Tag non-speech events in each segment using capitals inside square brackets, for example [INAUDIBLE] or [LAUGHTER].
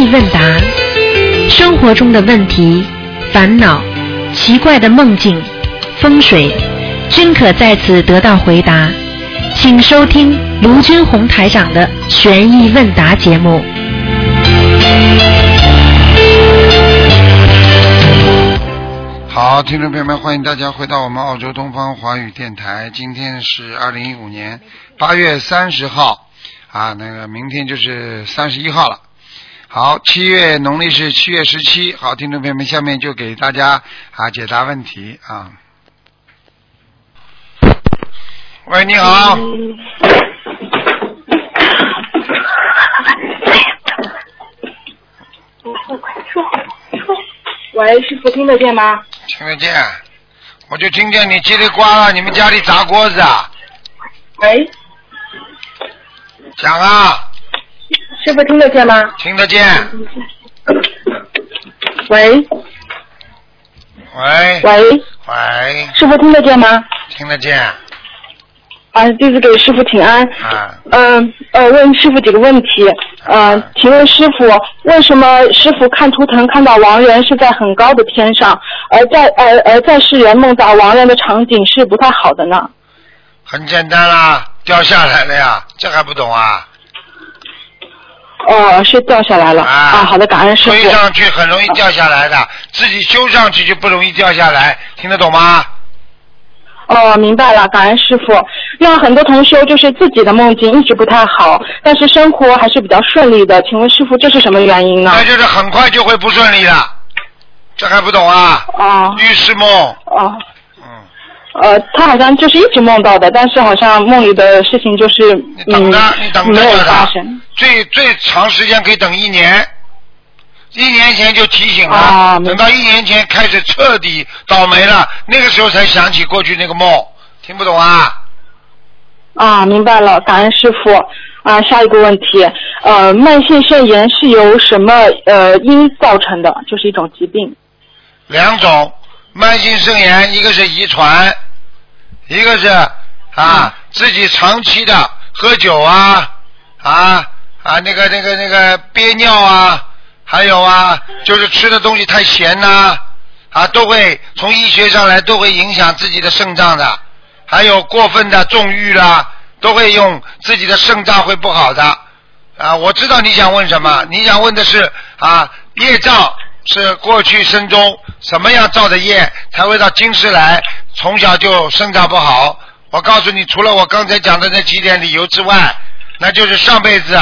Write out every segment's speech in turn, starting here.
意问答，生活中的问题、烦恼、奇怪的梦境、风水，均可在此得到回答。请收听卢军红台长的悬疑问答节目。好，听众朋友们，欢迎大家回到我们澳洲东方华语电台。今天是二零一五年八月三十号啊，那个明天就是三十一号了。好，七月农历是七月十七。好，听众朋友们，下面就给大家啊解答问题啊。喂，你好，喂，师傅听得见吗？听得见？我就听见你叽里呱啦，你们家里砸锅子啊？喂，讲啊，师傅听得见吗？听得见？喂喂喂，喂，师傅听得见吗？听得见？啊，弟子给师傅请安。啊，嗯呃，问师傅几个问题。呃，请问师傅，为什么师傅看图腾看到亡人是在很高的天上，而在而而在世人梦到亡人的场景是不太好的呢？很简单啦，掉下来了呀，这还不懂啊？哦，是掉下来了。啊好的，感恩师傅推。上去很容易掉下来的，自己修上去就不容易掉下来，听得懂吗？哦，明白了，感恩师傅。那很多同修就是自己的梦境一直不太好，但是生活还是比较顺利的。请问师傅，这是什么原因呢？那就是很快就会不顺利了，这还不懂啊？哦预示梦，哦，嗯，呃，他好像就是一直梦到的，但是好像梦里的事情就是你等着，你嗯等着没有的发生。最最长时间可以等一年，一年前就提醒了，啊等到一年前开始彻底倒霉了，那个时候才想起过去那个梦，听不懂啊？啊，明白了，感恩师傅。啊，下一个问题，呃，慢性肾炎是由什么呃因造成的？就是一种疾病。两种慢性肾炎，一个是遗传，一个是啊、自己长期的喝酒啊啊啊那个那个那个憋尿啊，还有啊就是吃的东西太咸呐啊都会从医学上来都会影响自己的肾脏的，还有过分的纵欲啦，都会用自己的肾脏会不好的。啊，我知道你想问什么，你想问的是啊，业障是过去生中什么样造的业，才会到今世来，从小就生长不好。我告诉你，除了我刚才讲的那几点理由之外，那就是上辈子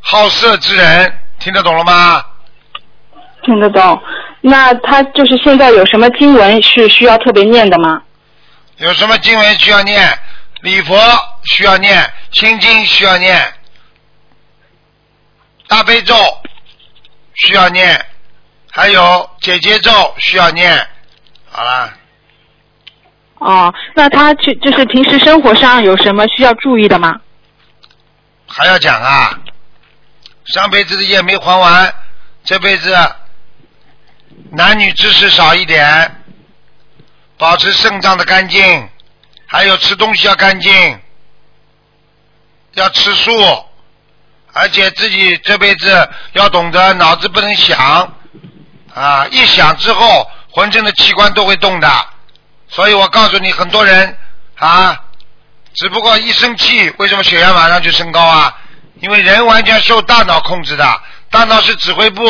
好色之人，听得懂了吗？听得懂。那他就是现在有什么经文是需要特别念的吗？有什么经文需要念？礼佛需要念，心经需要念，大悲咒需要念，还有解结咒需要念。好啦，哦，那他去就是平时生活上有什么需要注意的吗？还要讲啊？上辈子的业没还完，这辈子男女之事少一点，保持肾脏的干净，还有吃东西要干净，要吃素，而且自己这辈子要懂得脑子不能想啊，一响之后浑身的器官都会动的，所以我告诉你，很多人啊，只不过一生气，为什么血压马上就升高啊？因为人完全受大脑控制的，大脑是指挥部，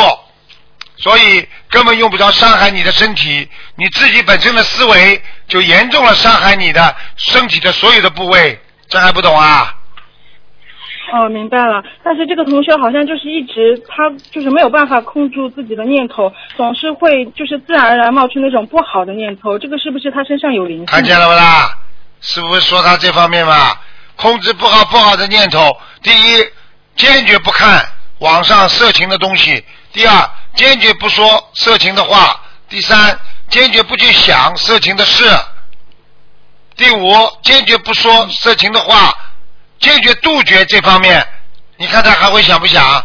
所以根本用不着伤害你的身体，你自己本身的思维就严重了伤害你的身体的所有的部位，这还不懂啊？哦，明白了。但是这个同学好像就是一直他就是没有办法控住自己的念头，总是会就是自然而然冒出那种不好的念头。这个是不是他身上有灵性？看见了不啦？是不是说他这方面嘛？控制不好不好的念头，第一，坚决不看网上色情的东西；第二，坚决不说色情的话；第三，坚决不去想色情的事；第五，坚决不说色情的话，坚决杜绝这方面。你看他还会想不想？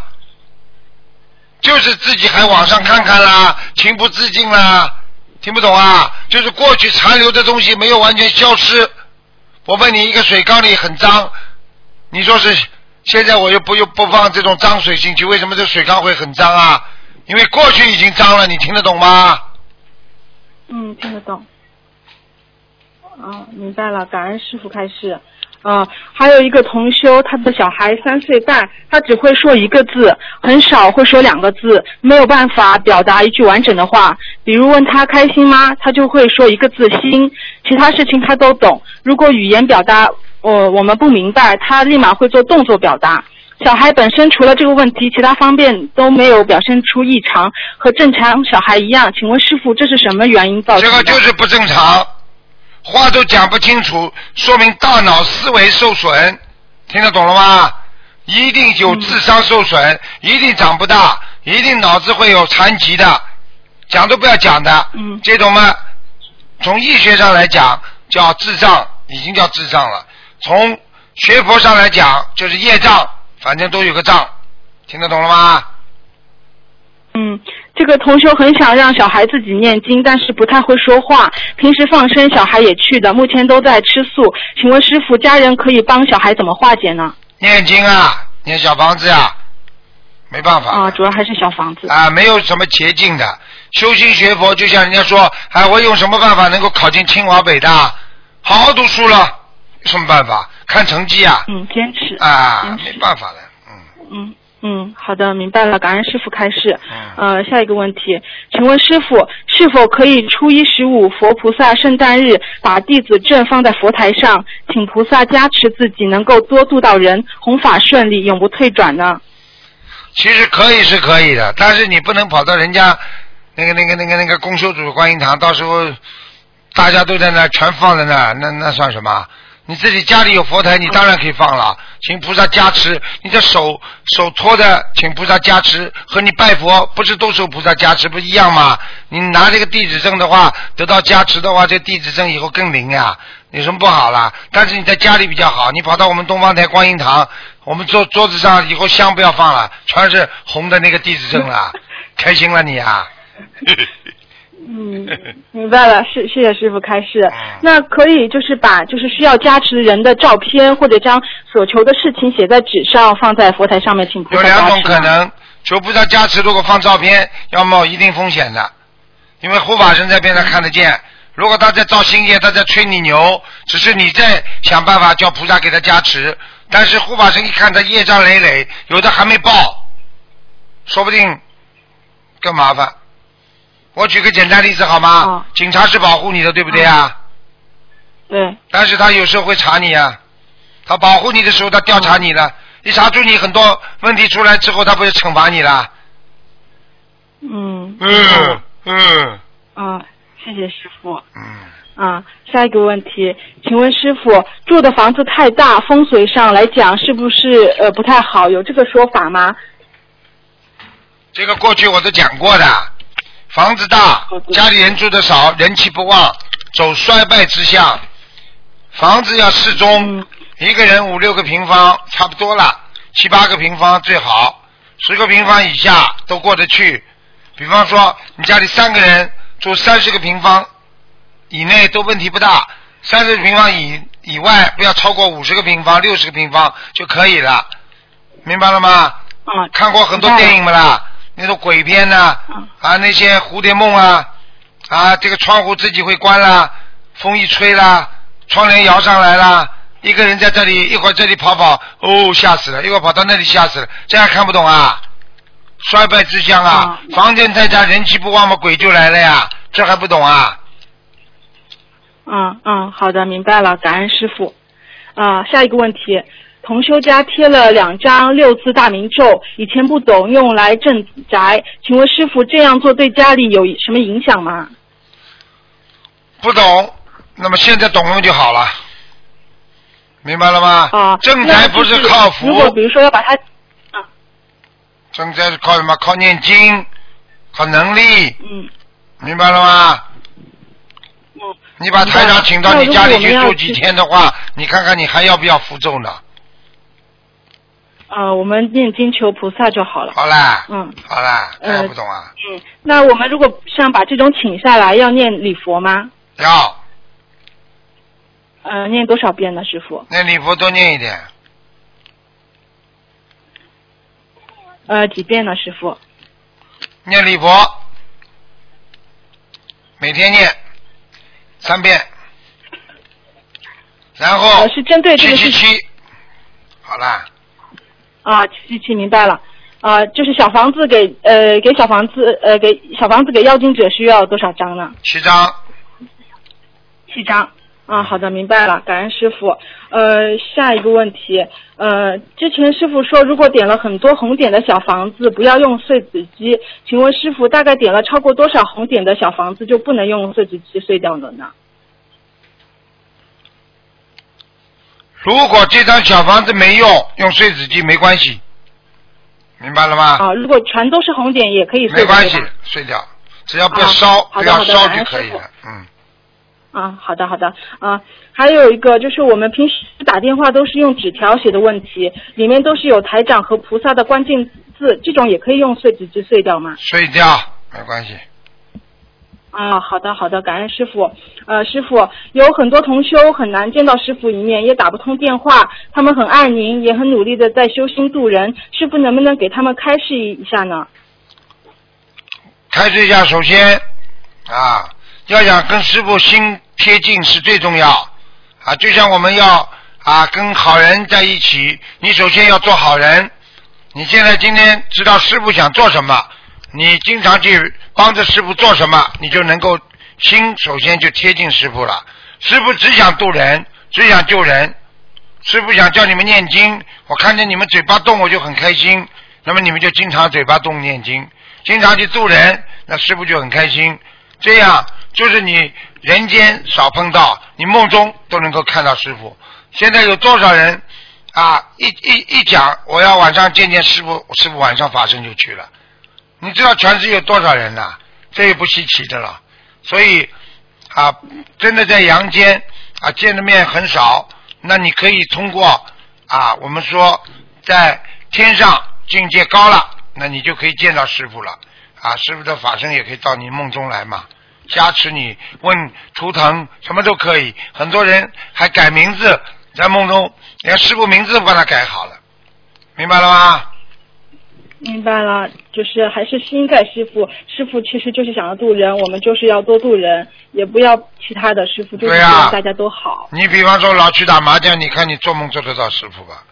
就是自己还网上看看啦，情不自禁啦，听不懂啊？就是过去残留的东西没有完全消失。我问你，一个水缸里很脏，你说是现在我又不又不放这种脏水进去，为什么这水缸会很脏啊？因为过去已经脏了，你听得懂吗？嗯，听得懂。嗯，明白了，感恩师傅开示。嗯，还有一个同修，他的小孩三岁半，他只会说一个字，很少会说两个字，没有办法表达一句完整的话。比如问他开心吗，他就会说一个字心，其他事情他都懂。如果语言表达，我我们不明白，他立马会做动作表达。小孩本身除了这个问题，其他方面都没有表现出异常，和正常小孩一样。请问师傅，这是什么原因造成的？这个就是不正常，话都讲不清楚，说明大脑思维受损，听得懂了吗？一定有智商受损，一定长不大，一定脑子会有残疾的，讲都不要讲的。嗯这种嘛，从医学上来讲叫智障，已经叫智障了。从学佛上来讲就是业障，反正都有个障，听得懂了吗？嗯，这个同修很想让小孩自己念经，但是不太会说话。平时放生小孩也去的，目前都在吃素。请问师傅，家人可以帮小孩怎么化解呢？念经啊，念小房子呀、没办法。啊，主要还是小房子。啊，没有什么捷径的。修心学佛，就像人家说，哎，我用什么办法能够考进清华北大？好好读书了，有什么办法？看成绩啊！嗯，坚持。啊，没办法的，嗯。嗯嗯，好的，明白了，感恩师傅开示。嗯呃，下一个问题，请问师傅是否可以初一十五佛菩萨圣诞日把弟子证放在佛台上，请菩萨加持自己能够多度到人，弘法顺利，永不退转呢？其实可以是可以的，但是你不能跑到人家那个那个那个那个公修主观音堂，到时候大家都在那全放在那，那那算什么？你自己家里有佛台，你当然可以放了，请菩萨加持。你的手手托的，请菩萨加持，和你拜佛不是都受菩萨加持不一样吗？你拿这个弟子证的话，得到加持的话，这弟子证以后更灵呀，有什么不好啦？但是你在家里比较好，你跑到我们东方台观音堂，我们桌桌子上以后香不要放了，全是红的那个弟子证了，[LAUGHS] 开心了你啊！[LAUGHS] [LAUGHS] 嗯，明白了，是谢谢师傅开示嗯。那可以就是把就是需要加持人的照片，或者将所求的事情写在纸上，放在佛台上面，请菩有萨加持两种可。能，求菩萨加持，如果放照片，要冒一定风险的，因为护法神在边上看得见。如果他在造新业，他在吹你牛，只是你在想办法叫菩萨给他加持，但是护法神一看他业障累累，有的还没报，说不定更麻烦。我举个简单例子好吗？哦警察是保护你的，对不对啊？对，但是他有时候会查你啊，他保护你的时候，他调查你了，一查出你很多问题出来之后，他不是惩罚你了？嗯。嗯嗯啊，谢谢师傅。嗯，啊，下一个问题，请问师傅，住的房子太大，风水上来讲是不是呃不太好？有这个说法吗？这个过去我都讲过的，房子大家里人住的少，人气不旺，走衰败之象。房子要适中，嗯一个人五六个平方差不多了，七八个平方最好，十个平方以下都过得去。比方说，你家里三个人住三十个平方以内都问题不大，三十平方以以外不要超过五十个平方、六十个平方就可以了，明白了吗？啊，看过很多电影没啦？那种鬼片呐、嗯啊，那些蝴蝶梦啊，啊，这个窗户自己会关啦，风一吹啦，窗帘摇上来啦，一个人在这里，一会儿这里跑跑，哦，吓死了，一会儿跑到那里吓死了，这样看不懂啊？衰败之乡啊，嗯房间太大，人气不旺嘛，鬼就来了呀，这还不懂啊？嗯嗯，好的，明白了，感恩师傅。啊，下一个问题，同修家贴了两张六字大明咒，以前不懂，用来镇宅，请问师傅这样做对家里有什么影响吗？不懂，那么现在懂了就好了，明白了吗？啊，正财不是那靠如果福，比如说要把它，正财是靠什么？靠念经，靠能力，嗯明白了吗？嗯，你把台长请到你家里去住几天的话，你看看你还要不要符咒呢？呃，我们念经求菩萨就好了。好啦，嗯好啦，呃还不懂啊？嗯，那我们如果想把这种请下来，要念礼佛吗？要呃，念多少遍呢，师傅？念礼佛多念一点，呃，几遍呢，师傅？念礼佛，每天念三遍，然后呃，是针对这七个事情七七，好啦，啊，七七七，明白了。啊，就是小房子给呃给小房子呃给小房子给要经者需要多少张呢？七张，七张。啊，好的，明白了，感恩师傅。呃，下一个问题，呃，之前师傅说如果点了很多红点的小房子，不要用碎纸机。请问师傅，大概点了超过多少红点的小房子就不能用碎纸机碎掉了呢？如果这张小房子没用，用碎纸机没关系，明白了吗？啊，如果全都是红点也可以碎没关系，碎掉，只要不烧，不要烧就可以了。嗯，啊，好的好的啊，还有一个就是我们平时打电话都是用纸条写的问题，里面都是有台长和菩萨的关键字，这种也可以用碎纸机碎掉吗？碎掉没关系。啊，好的好的，感恩师傅。呃，师傅有很多同修很难见到师傅一面，也打不通电话，他们很爱您，也很努力的在修心度人，师傅能不能给他们开示一下呢？开始一下，首先啊，要想跟师傅心贴近是最重要啊，就像我们要啊跟好人在一起，你首先要做好人。你现在今天知道师傅想做什么，你经常去帮着师傅做什么，你就能够心首先就贴近师傅了。师傅只想渡人，只想救人。师傅想叫你们念经，我看见你们嘴巴动，我就很开心。那么你们就经常嘴巴动念经，经常去渡人，那师傅就很开心。这样就是你人间少碰到，你梦中都能够看到师傅。现在有多少人啊？一一一讲我要晚上见见师傅，师傅晚上法身就去了。你知道全世界有多少人呐、这也不稀奇的了。所以啊，真的在阳间啊见的面很少，那你可以通过啊，我们说在天上境界高了，那你就可以见到师傅了啊，师傅的法身也可以到你梦中来嘛，加持你，问图腾什么都可以。很多人还改名字，在梦中连师傅名字都帮他改好了，明白了吗？明白了，就是还是心在师傅，师傅其实就是想要渡人，我们就是要多渡人，也不要其他的，师傅就是大家都好。你比方说老去打麻将，你看你做梦做得到师傅吧？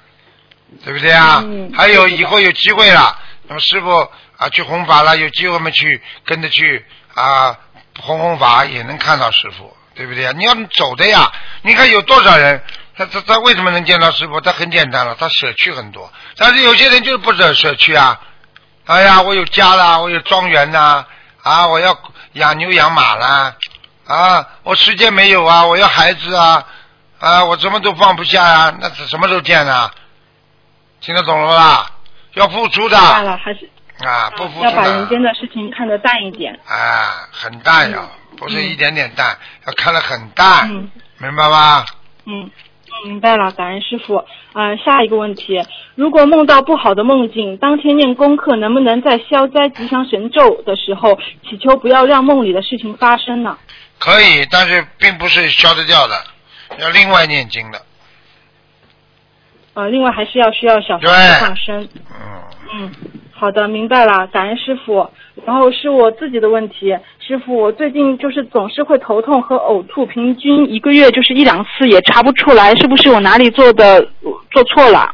对不对啊？嗯还有以后有机会了，那么师傅啊去弘法了，有机会我们去跟着去啊弘弘法，也能看到师傅，对不对啊？你要走的呀！你看有多少人，他他他为什么能见到师傅？他很简单了，他舍去很多，但是有些人就是不舍舍去啊。哎呀，我有家啦，我有庄园呐，啊，我要养牛养马啦，啊，我时间没有啊，我要孩子啊，啊，我什么都放不下呀、那是什么时候见啊？听得懂了吧？要付出的明白了，还是啊，不付出要把人间的的事情看得淡一点。啊，很淡呀，不是嗯一点点淡，要看得很淡，嗯明白吗？嗯，明白了，感恩师傅。呃，下一个问题，如果梦到不好的梦境，当天念功课能不能在消灾吉祥神咒的时候祈求不要让梦里的事情发生呢？可以，但是并不是消得掉的，要另外念经的。呃，另外还是要需要小房子对放生。嗯，嗯，好的，明白了，感恩师傅。然后是我自己的问题，师傅，我最近就是总是会头痛和呕吐，平均一个月就是一两次，也查不出来是不是我哪里做的做错了。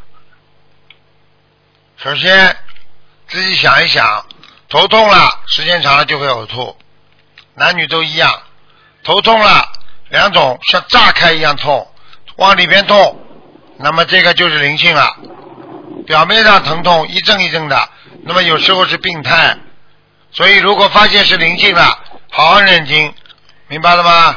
首先自己想一想，头痛了，时间长了就会呕吐，男女都一样。头痛了，两种像炸开一样痛，往里边痛，那么这个就是灵性了。表面上疼痛一阵一阵的，那么有时候是病态。所以如果发现是灵性了，好好念经，明白了吗？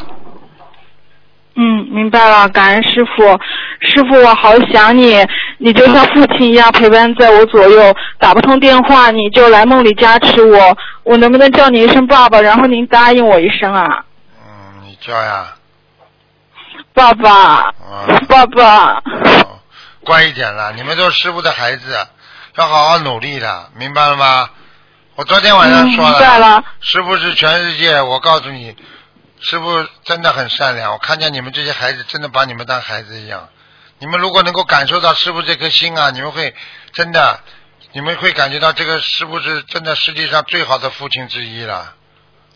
嗯，明白了，感恩师傅。师傅，我好想你，你就像父亲一样陪伴在我左右。打不通电话，你就来梦里加持我。我能不能叫你一声爸爸，然后您答应我一声啊？嗯，你叫呀，爸爸，嗯。爸爸。哦乖一点了，你们都是师傅的孩子，要好好努力的，明白了吗？我昨天晚上说嗯明白了师傅是全世界，我告诉你，师傅真的很善良，我看见你们这些孩子真的把你们当孩子一样。你们如果能够感受到师傅这颗心啊，你们会真的你们会感觉到这个师傅是真的世界上最好的父亲之一了，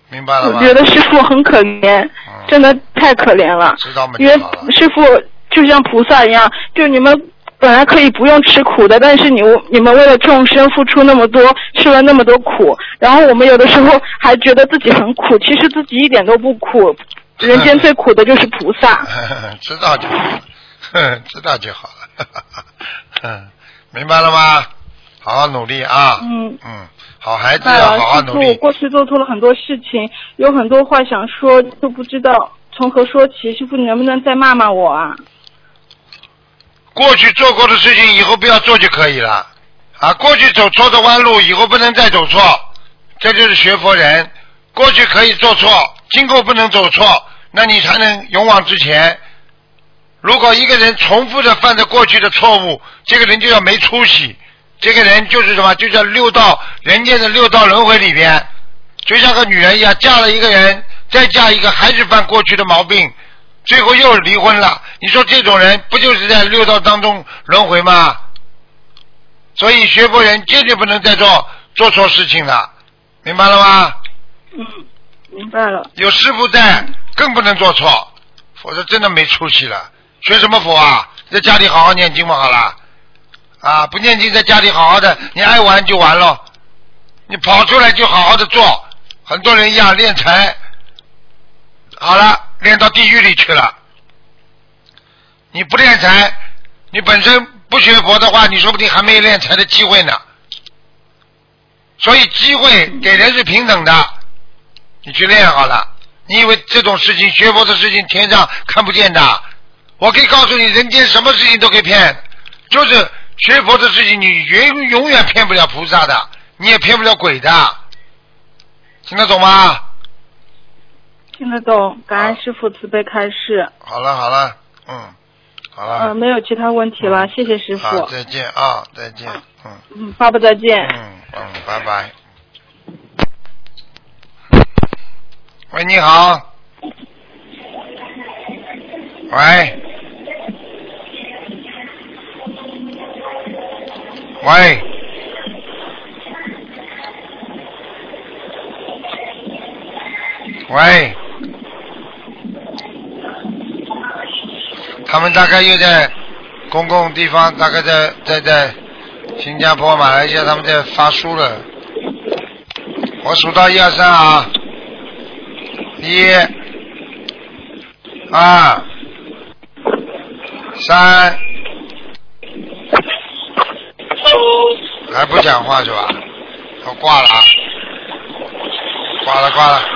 明白了吗？我觉得师傅很可怜，嗯真的太可怜了。知道吗？因为。师傅就像菩萨一样，就你们本来可以不用吃苦的，但是你你们为了众生付出那么多，吃了那么多苦，然后我们有的时候还觉得自己很苦，其实自己一点都不苦。人间最苦的就是菩萨。[LAUGHS] 知道就好了，哼知道就好了，哼 [LAUGHS] 明白了吗？好好努力啊！嗯嗯，好孩子要好好师傅，我努力。过去做错了很多事情，有很多话想说，都不知道从何说起。师傅，你能不能再骂骂我啊？过去做过的事情，以后不要做就可以了。啊，过去走错的弯路，以后不能再走错，这就是学佛人。过去可以做错，今后不能走错，那你才能勇往直前。如果一个人重复的犯着过去的错误，这个人就叫没出息。这个人就是什么？就叫六道人间的六道轮回里边，就像个女人一样，嫁了一个人，再嫁一个，还是犯过去的毛病，最后又离婚了。你说这种人不就是在六道当中轮回吗？所以学佛人坚决不能再做做错事情了，明白了吗？嗯，明白了。有师傅在，更不能做错，否则真的没出息了。学什么佛啊？在家里好好念经嘛，好了。啊，不念经，在家里好好的，你爱玩就玩咯。你跑出来就好好的做，很多人一样练财，好了，练到地狱里去了。你不练财，你本身不学佛的话，你说不定还没有练财的机会呢。所以机会给人是平等的，你去练好了。你以为这种事情学佛的事情天上看不见的？我可以告诉你，人间什么事情都可以骗，就是学佛的事情，你永永远骗不了菩萨的，你也骗不了鬼的，听得懂吗？听得懂，感恩师傅慈悲开示。好了好了，嗯，好了，呃，没有其他问题了，谢谢师，傅。再见啊，再见，嗯嗯，爸爸再见。嗯嗯，拜拜。喂，你好。喂。喂。喂。他们大概又在公共地方，大概在在在新加坡、马来西亚，他们在发书了。我数到一二三啊，一、二、三，还不讲话是吧？我挂了啊，挂了挂了。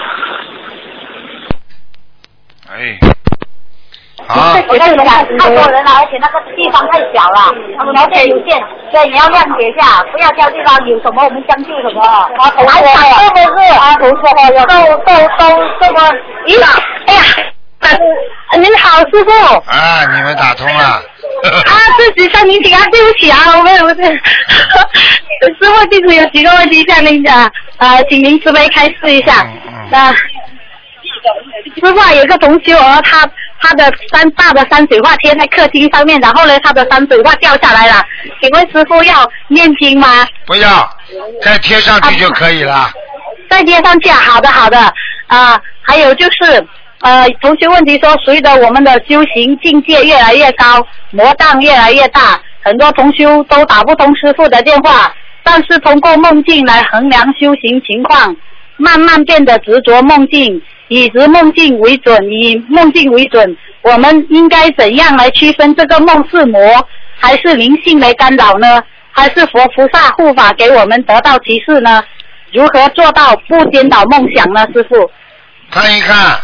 好。我跟你讲，太多人了，而且那个地方太小了，条件有限，所以你要谅解一下，不要挑地方有什么我们将就什么。啊，同学是不是？啊，同学有都都都这么，咦，哎呀，您好，师傅。啊，你们打通了。啊，[LAUGHS] 自己向您请安，对不起啊，我们我是，[LAUGHS] 师傅弟子有几个问题向您讲，呃，请您慈悲开示一下。嗯嗯那、师傅啊，有一个同修哦，他他的山大的山水画贴在客厅上面，然后呢，他的山水画掉下来了，请问师傅要念经吗？不要，再贴上去就可以了。再贴上去啊，好的好的啊、还有就是呃，同学问题说，随着我们的修行境界越来越高，魔障越来越大，很多同修都打不通师傅的电话，但是通过梦境来衡量修行情况，慢慢变得执着梦境，以直梦境为准，以梦境为准，我们应该怎样来区分这个梦是魔，还是灵性来干扰呢？还是佛菩萨护法给我们得到提示呢？如何做到不颠倒梦想呢，师傅？看一看，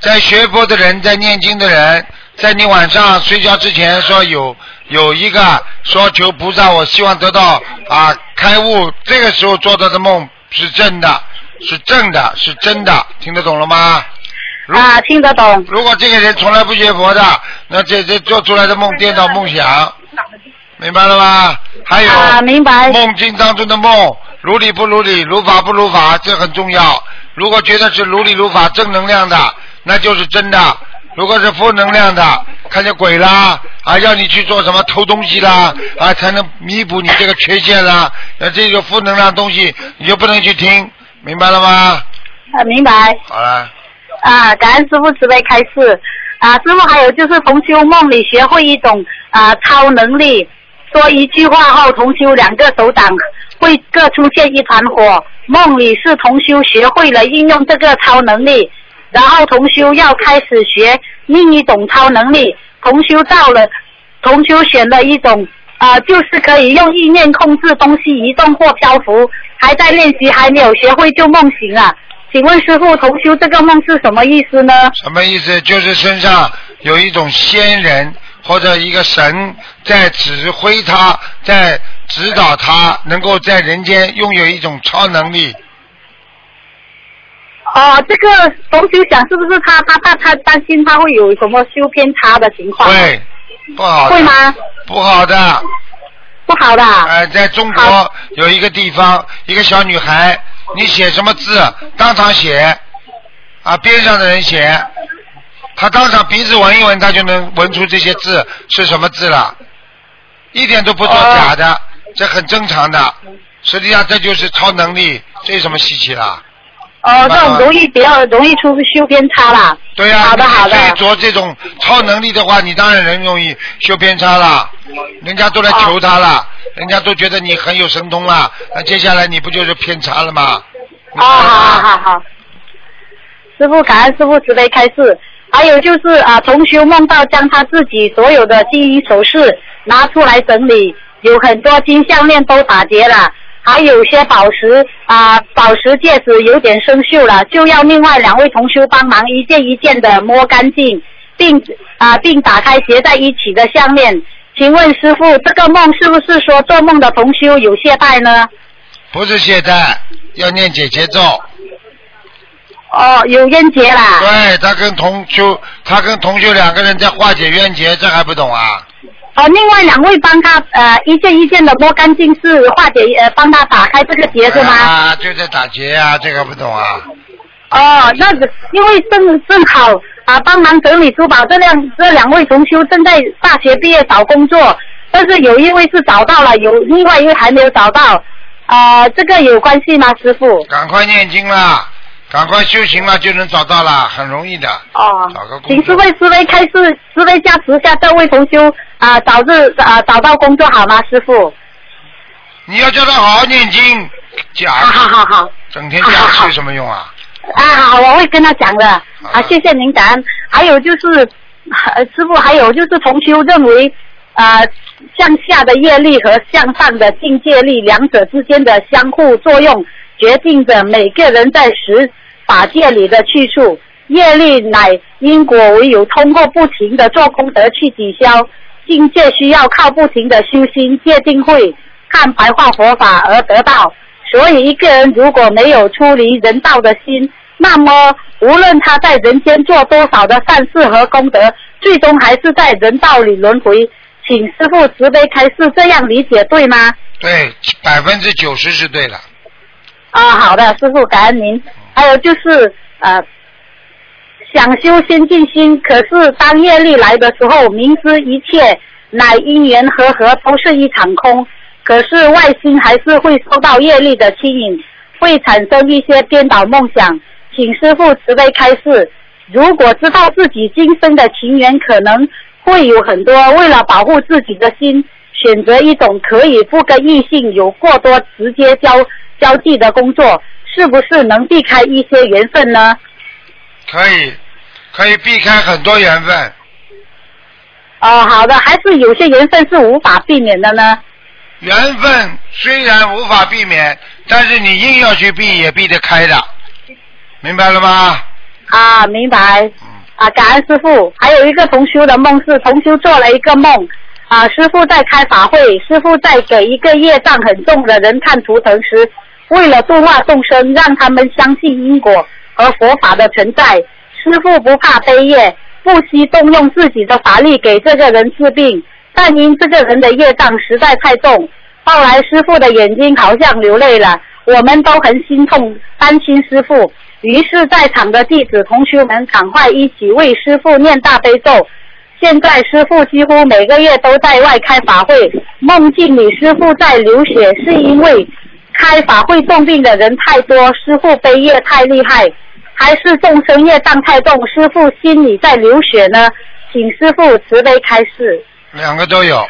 在学佛的人，在念经的人，在你晚上睡觉之前说有有一个说求菩萨，我希望得到啊开悟，这个时候做到的梦是正的，是正的，是真的，听得懂了吗？啊，听得懂。如果这个人从来不学佛的，那这这做出来的梦颠倒梦想，明白了吗？还有、啊，明白。梦境当中的梦，如理不如理，如法不如法，这很重要。如果觉得是如理如法、正能量的，那就是真的；如果是负能量的，看见鬼啦，啊，要你去做什么偷东西啦，啊，才能弥补你这个缺陷啦，那这个负能量东西你就不能去听，明白了吗？啊，明白。好了，啊，感恩师傅慈悲开示。啊，师傅还有就是同修梦里学会一种啊超能力，说一句话后，同修两个手掌会各出现一团火。梦里是同修学会了运用这个超能力，然后同修要开始学另一种超能力。同修到了，同修选了一种啊，就是可以用意念控制东西移动或漂浮，还在练习，还没有学会就梦醒了。请问师傅，同修这个梦是什么意思呢？什么意思？就是身上有一种仙人或者一个神在指挥他，在指导他，能够在人间拥有一种超能力。哦，这个同修想是不是他他他他担心他会有什么修偏差的情况？会，不好。会吗？不好的。不好的。呃，在中国有一个地方，一个小女孩，你写什么字，当场写，啊，边上的人写，她当场鼻子闻一闻，她就能闻出这些字是什么字了，一点都不做假的，这很正常的。实际上这就是超能力，这有什么稀奇啦？哦，这种容易比较容易出修偏差啦。对呀、好的好的你做这种超能力的话，你当然人容易修偏差了，人家都来求他了，人家都觉得你很有神通了，那接下来你不就是偏差了吗？哦，好好好好。师傅，感恩师傅慈悲开示。还有就是啊，同修梦到将他自己所有的金银首饰拿出来整理，有很多金项链都打结了，还有些宝石啊，宝石戒指有点生锈了，就要另外两位同修帮忙一件一件的摸干净，并啊并打开结在一起的项链。请问师傅，这个梦是不是说做梦的同修有懈怠呢？不是懈怠，要念姐姐咒。哦，有冤结啦。对他跟同修，他跟同修两个人在化解冤结，这还不懂啊？哦，另外两位帮他呃一件一件的摸干净，是化解呃帮他打开这个结是吗？啊，就在打结啊，这个不懂啊？哦，那个因为正正好啊帮忙整理珠宝，这两这两位同修正在大学毕业找工作，但是有一位是找到了，有另外一位还没有找到，啊、这个有关系吗，师傅？赶快念经啦，赶快修行了，就能找到了，很容易的。哦找个工作请师位慈悲开示，慈悲加持下这位同修啊、早日啊、找到工作好吗，师傅？你要叫他好好念经，讲好好好好。整天假吃有什么用啊？啊，好，我会跟他讲的。啊，谢谢您感恩。还有就是，呃师傅，还有就是同修认为，呃，向下的业力和向上的境界力两者之间的相互作用，决定着每个人在十法界里的去处。业力乃因果，唯有通过不停的做功德去抵消。境界需要靠不停的修心、戒定慧、看白话佛法而得到。所以，一个人如果没有出离人道的心，那么无论他在人间做多少的善事和功德，最终还是在人道里轮回。请师傅慈悲开示，这样理解对吗？对，百分之九十是对的。啊，好的，师傅感恩您。还有就是呃，想修先进心，可是当业力来的时候，明知一切乃因缘和合，都是一场空。可是外心还是会受到业力的牵引，会产生一些颠倒梦想。请师傅慈悲开示，如果知道自己今生的情缘可能会有很多，为了保护自己的心，选择一种可以不跟异性有过多直接交交际的工作，是不是能避开一些缘分呢？可以，可以避开很多缘分。哦，好的，还是有些缘分是无法避免的呢。缘分虽然无法避免，但是你硬要去避，也避得开的，明白了吗？啊，明白。嗯啊，感恩师傅。还有一个同修的梦是，同修做了一个梦，啊，师傅在开法会，师傅在给一个业障很重的人看图腾时，为了度化众生，让他们相信因果和佛法的存在，师傅不怕背业，不惜动用自己的法力给这个人治病，但因这个人的业障实在太重，后来师傅的眼睛好像流泪了，我们都很心痛，担心师傅。于是，在场的弟子同学们赶快一起为师傅念大悲咒。现在师傅几乎每个月都在外开法会，梦境里师傅在流血，是因为开法会重病的人太多，师傅背业太厉害，还是众生业障太重，师傅心里在流血呢？请师傅慈悲开示。两个都有。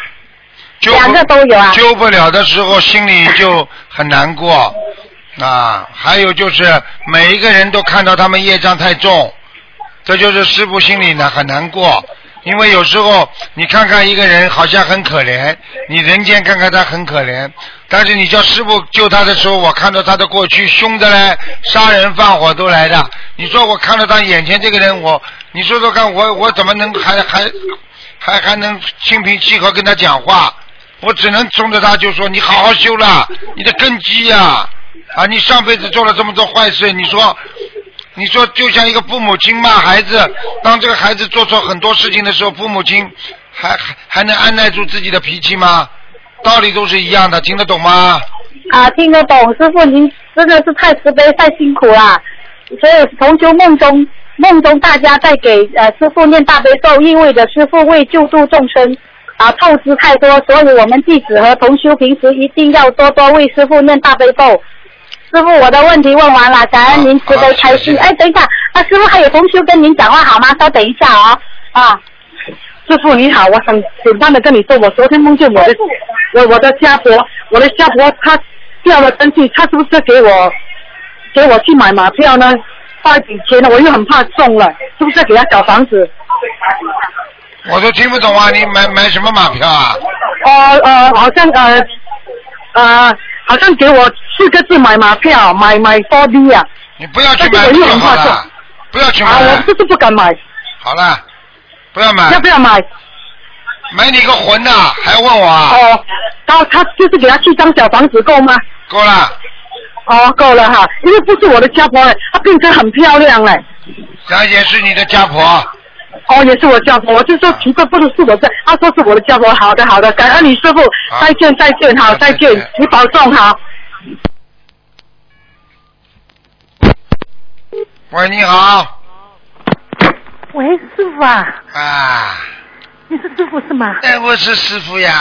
救两个都有啊救不了的时候，心里就很难过啊。还有就是每一个人都看到他们业障太重，这就是师傅心里呢很难过。因为有时候你看看一个人好像很可怜，你人间看看他很可怜，但是你叫师傅救他的时候，我看到他的过去凶的嘞，杀人放火都来的。你说我看到他眼前这个人，我你说说看，我我怎么能还还还还能心平气和跟他讲话？我只能冲着他就说：“你好好修了，你的根基呀、啊，你上辈子做了这么多坏事，你说，你说就像一个父母亲骂孩子，当这个孩子做错很多事情的时候，父母亲还还能按耐住自己的脾气吗？道理都是一样的，听得懂吗？啊，听得懂，师傅您真的是太慈悲、太辛苦了。所以同修梦中，梦中大家在给呃师傅念大悲咒，意味着师傅为救度众生啊透支太多，所以我们弟子和同修平时一定要多多为师傅念大悲咒。师傅，我的问题问完了，感恩您慈悲开心。哎，等一下，啊，师傅还有同修跟您讲话好吗？稍等一下哦。啊，师傅你好，我想简单的跟你说，我昨天梦见我的我我的家婆，我的家婆她掉了身体，她是不是给我给我去买马票呢？花一笔钱呢，我又很怕中了，是不是给她找房子？我都听不懂啊！你买买什么马票啊？呃呃，好像呃呃，好像给我四个字买马票，买买4 D 啊，你不要去买不要去啊，我。就是不敢买，好了，不要买要，不要买？买你个魂呐、还要问我啊？哦，他他就是给他七张小房子够吗？够了，哦，够了哈，因为不是我的家婆哎，她变成很漂亮哎。小姐是你的家婆。哦，也是我家婆，我就说奇怪，不是是我的，他说是我的家婆。好的，好的，感恩你师傅，再见，再见，好，再见再见，你保重好。喂，你好，喂，师傅啊，啊，你是师傅是吗？哎，我是师傅呀。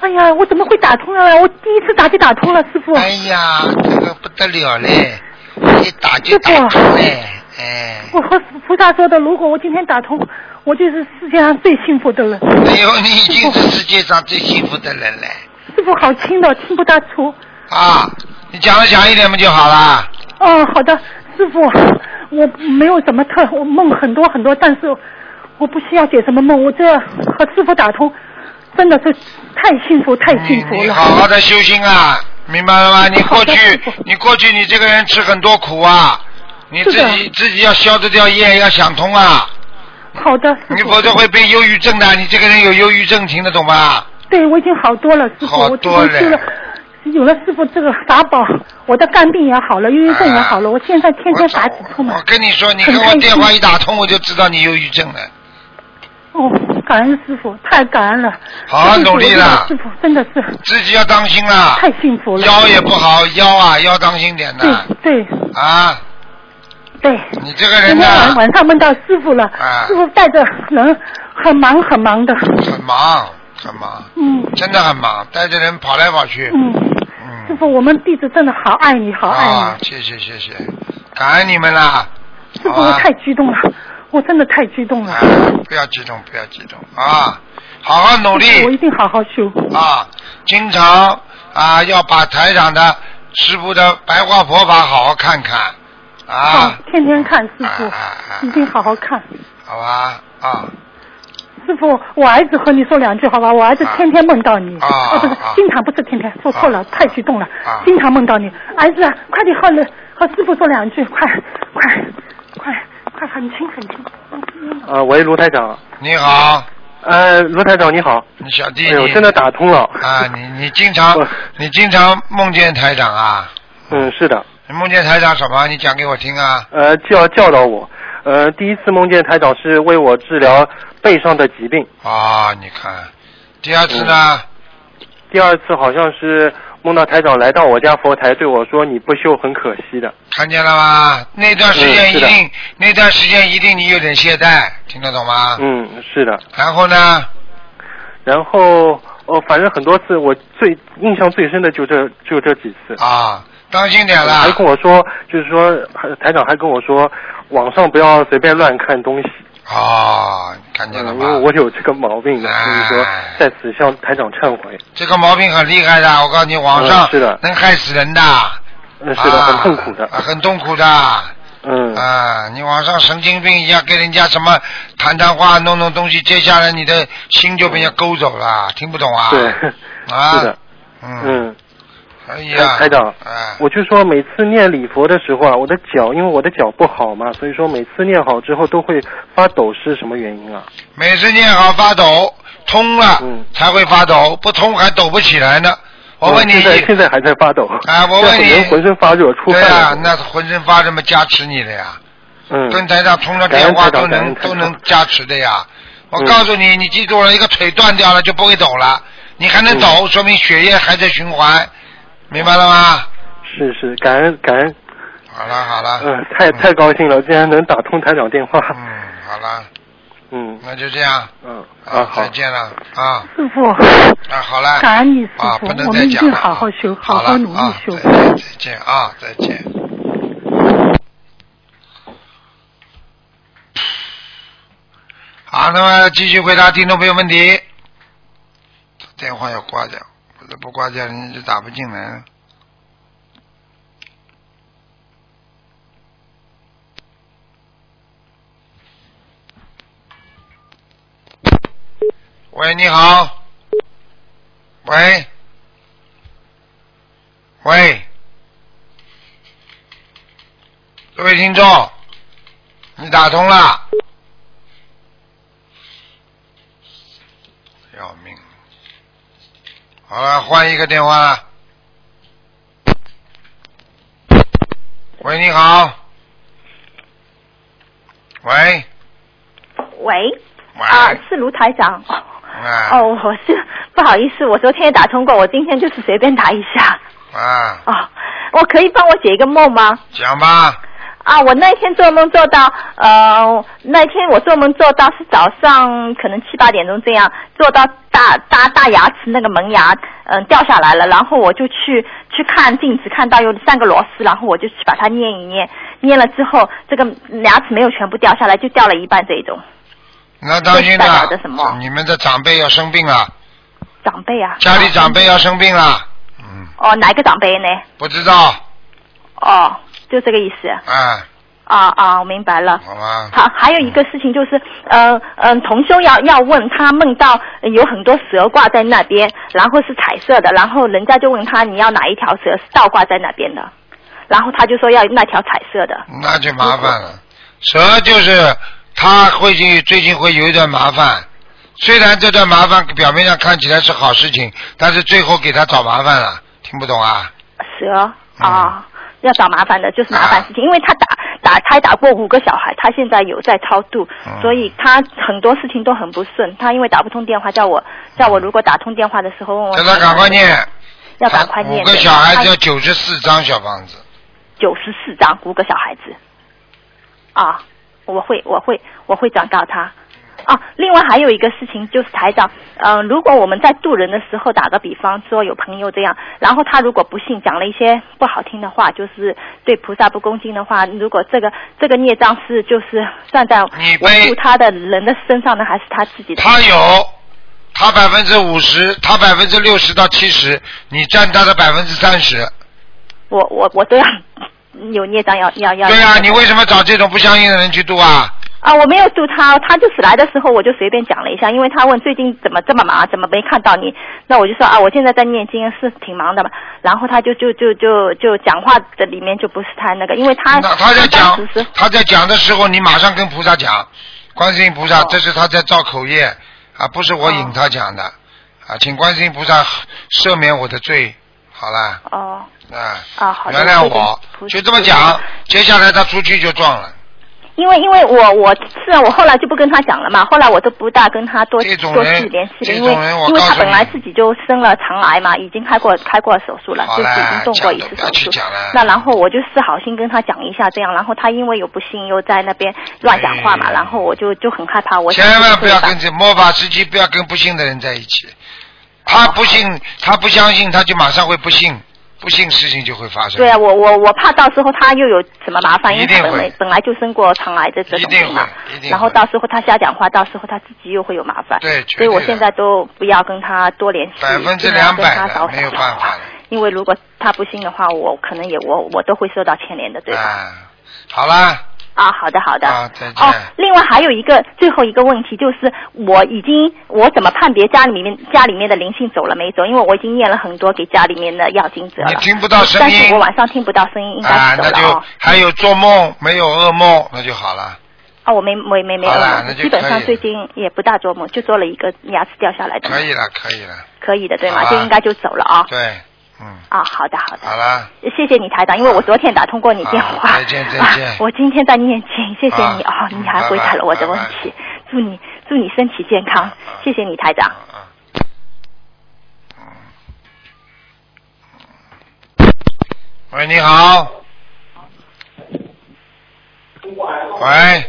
哎呀，我怎么会打通了？我第一次打就打通了，师傅。哎呀，这个不得了嘞，一打就打通嘞，哎，我和菩萨说的，如果我今天打通，我就是世界上最幸福的人。哎呦，你已经是世界上最幸福的人了师傅好轻的，听不大出。啊！你讲的响一点不就好了？哦，好的，师傅，我没有什么特，我梦很多很多，但是我不需要解什么梦，我这和师傅打通，真的是太幸福，太幸福了。你你好好的修心啊，明白了吗？[LAUGHS] 你过去，你过去，你这个人吃很多苦啊，你自己自己要消得掉业，要想通啊，好的，你否则会被忧郁症的。你这个人有忧郁症，听得懂吗？对，我已经好多了，师傅，好多了有了师傅这个法宝，我的肝病也好了，忧郁症也好了，我现在天天打止痛嘛我。跟你说，你跟我电话一打通，我就知道你忧郁症了。哦，感恩师傅，太感恩了。好好努力了师傅真的是自己要当心啦，太幸福了。腰也不好，腰啊腰当心点的对对啊！对。你这个人今天晚呢，晚上梦到师傅了，啊师傅带着人很忙很忙的。很忙很忙，嗯真的很忙，带着人跑来跑去。嗯，嗯师嗯，傅，我们弟子真的好爱你，好爱你。啊，谢谢谢谢，感恩你们啦。师傅，太激动了，我真的太激动了。啊，不要激动，不要激动啊，好好努力我一定好好修。啊，经常啊要把台长的师傅的白话佛法好好看看好啊，，天天看师傅一定好好看。好吧啊，师傅，我儿子和你说两句好吧？我儿子天天梦到你，啊哦不是啊，[LAUGHS] 经常不是天天，说错了，啊太激动了啊，经常梦到你。儿子啊，快点和了和师傅说两句，快快快快，很轻很轻。呃，喂，卢台长。你好，呃，卢台长你好。你小弟哎呦，你真的打通了。啊，你你经常你经常梦见台长啊？嗯，是的。你梦见台长什么？你讲给我听啊。呃，就要教导我。呃，第一次梦见台长是为我治疗背上的疾病，啊，你看，第二次呢？第二次好像是梦到台长来到我家佛台对我说：“你不修很可惜的。看见了吗？那段时间一定，那段时间一定你有点懈怠，听得懂吗？嗯，是的。然后呢？然后哦，反正很多次，我最印象最深的就这就这几次。啊，当心点还。跟我说，就是说台长还跟我说，网上不要随便乱看东西。哦，看见了嗯，因为吗？我有这个毛病的，所以说哎在此向台长忏悔。这个毛病很厉害的，我告诉你，网上嗯是的能害死人的。嗯，是的，啊很痛苦的。啊很痛苦的。嗯啊，你网上神经病一样跟人家什么谈谈话、弄弄东西，接下来你的心就被人家勾走了，听不懂啊？对，啊，是的，嗯，嗯。台长，哎，我就说每次念礼佛的时候啊，我的脚因为我的脚不好嘛，所以说每次念好之后都会发抖，是什么原因啊？每次念好发抖，通了、嗯才会发抖，不通还抖不起来呢。我问你，嗯现在现在还在发抖。啊我问你人浑身发热，出对呀、汗了。那浑身发热嘛加持你的呀，嗯，跟台上通了电话都能都能加持的呀。我嗯告诉你，你记住了，一个腿断掉了就不会抖了，你还能抖，嗯说明血液还在循环，明白了吗？是是，感恩感恩，好了好了，嗯，太太高兴了，竟然能打通台长电话。嗯，好了，嗯。那就这样，嗯啊，啊好。再，见了啊。师傅，啊，好了，感恩你师啊，傅不能我们一定再讲了好好修好了好好努力啊修。再见再见啊，再见。好，那么继续回答听众朋友问题。电话要挂掉，或者不挂掉，人家就打不进来了。喂，你好。喂。喂。各位听众，你打通了。要命！好了，换一个电话。喂，你好。喂。喂，喂。啊，是卢台长。啊。哦，我是不好意思，我昨天也打通过，我今天就是随便打一下。啊，哦，我可以帮我解一个梦吗？讲吧。啊，我那天做梦做到，呃，那天我做梦做到是早上可能七八点钟这样，做到大大大牙齿那个门牙嗯、掉下来了，然后我就去去看镜子，看到有三个螺丝，然后我就去把它捏一捏，捏了之后这个牙齿没有全部掉下来，就掉了一半这一种。那代表了。着什么，你们的长辈要生病了，长辈啊，家里长辈要生病了，嗯，哦，哪个长辈呢？不知道，哦，就这个意思。啊，啊啊，我明白了。好吧，好，还有一个事情就是，呃嗯、同修要要问他梦到呃有很多蛇挂在那边，然后是彩色的，然后人家就问他你要哪一条蛇是倒挂在那边的，然后他就说要那条彩色的。那就麻烦了。蛇就是他会去最近会有一段麻烦，虽然这段麻烦表面上看起来是好事情，但是最后给他找麻烦了，听不懂啊？蛇嗯啊，要找麻烦的，就是麻烦事情，因为他打打他打过五个小孩，他现在有在超度，嗯所以他很多事情都很不顺。他因为打不通电话，叫我叫我如果打通电话的时候问我，叫他赶快念，要赶快念。五个小孩子要九十四张小房子，九十四张，五个小孩子。啊，我会，我会，我会转告他。啊，另外还有一个事情就是台长，嗯、如果我们在渡人的时候，打个比方说有朋友这样，然后他如果不信讲了一些不好听的话，就是对菩萨不恭敬的话，如果这个这个孽障是就是算在你我渡他的人的身上呢，还是他自己的？他有，他百分之五十，他百分之六十到七十，你占他的百分之三十。我我我都要有孽障要要要。对啊、你为什么找这种不相信的人去度啊？啊，我没有度他，他就是来的时候我就随便讲了一下，因为他问最近怎么这么忙，怎么没看到你？那我就说啊，我现在在念经，是挺忙的嘛。然后他就就就就就讲话的里面就不是太那个，因为他那他在讲他在讲的时候，你马上跟菩萨讲，观世音菩萨，哦这是他在造口业啊，不是我引他讲的啊，请观世音菩萨赦免我的罪，好了哦啊，啊好原谅我就这么讲，接下来他出去就撞了，因为因为我我是啊，我后来就不跟他讲了嘛，后来我都不大跟他多多去联系了，因为因为他本来自己就生了肠癌嘛，已经开过开过手术了，就是已经动过一次手术。那然后我就是好心跟他讲一下这样，然后他因为有不幸又在那边乱讲话嘛，哎。然后我就就很害怕，我千万不要跟跟这魔法时期不要跟不幸的人在一起。他不信，他不相信，他就马上会不信，不幸事情就会发生。对啊，我我我怕到时候他又有什么麻烦，因为他本来本来就生过肠癌的这种病嘛，一定会然后到时候他瞎讲话，到时候他自己又会有麻烦。对绝所以我现在都不要跟他多联系，百分之两百没有办法。因为如果他不信的话，我可能也我我都会受到牵连的，对吧？啊，好啦，啊，好的好的。啊再见哦，另外还有一个最后一个问题就是，我已经我怎么判别家里面家里面的灵性走了没走？因为我已经念了很多给家里面的要经者了。你听不到声但是音我晚上听不到声音，应该啊，那就是走了哦。还有做梦没有噩梦，那就好了。哦，我没没没没噩基本上最近也不大做梦，就做了一个牙齿掉下来的。可以了，可以了，可以的，对吗？就应该就走了啊。对，嗯，啊，好的好的。好了，谢谢你台长，因为我昨天打通过你电话。再见再见 [LAUGHS] 啊我今天在念经，谢谢你啊哦，你还回答了我的问题，祝你祝你身体健康，谢谢你台长。喂，你好。喂。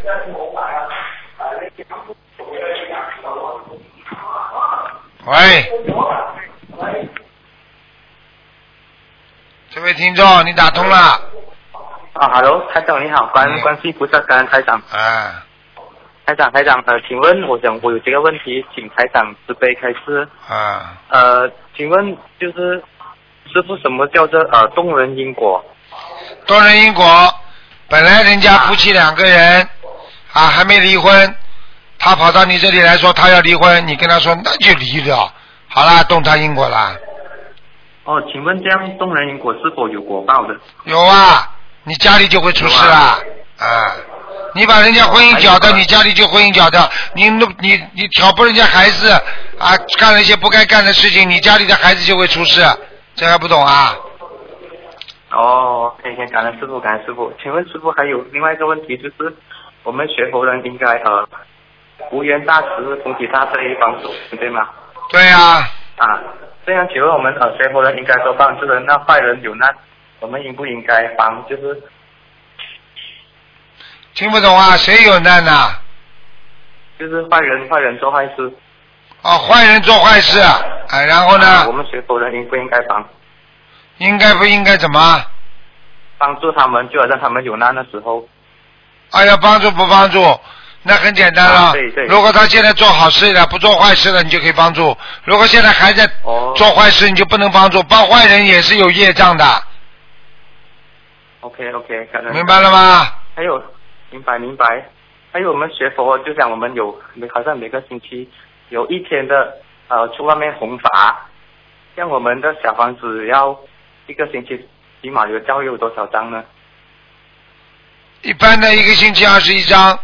喂。这位听众，你打通了。啊，Hello，台长你好，关关系菩萨感恩台长。啊。台长，台长，呃，请问我想我有这个问题，请台长慈悲开示。啊。呃，请问就是师傅，什么叫做呃动人因果？动人因果，本来人家夫妻两个人啊还没离婚，他跑到你这里来说他要离婚，你跟他说那就离了，好啦，动他因果啦。哦，请问这样动人因果是否有果报的？有啊，你家里就会出事啦。啊，你把人家婚姻搅掉，你家里就婚姻搅掉。你弄你你挑拨人家孩子啊，干了一些不该干的事情，你家里的孩子就会出事，这还不懂啊？哦，可以，感恩师傅，感恩师傅。请问师傅还有另外一个问题，就是我们学佛人应该呃无缘大慈，同体大悲，帮助，对吗？对呀、啊，这样请问我们呃学佛人应该多帮助人，那坏人有难，我们应不应该帮？就是 [LAUGHS] 听不懂啊？谁有难呐、就是坏人坏人做坏事，哦，坏人做坏事，哎，然后呢？啊我们学佛人应不应该帮？应该不应该怎么？帮助他们，就好像他们有难的时候，哎呀，帮助不帮助？那很简单了。啊对对如果他现在做好事了，不做坏事了，你就可以帮助；如果现在还在哦做坏事，你就不能帮助。帮坏人也是有业障的，OK OK，感恩。明白了吗？还有，明白明白。还有我们学佛，就像我们有每好像每个星期有一天的呃去外面弘法，像我们的小房子要一个星期起码有教有多少张呢？一般的一个星期二十一张，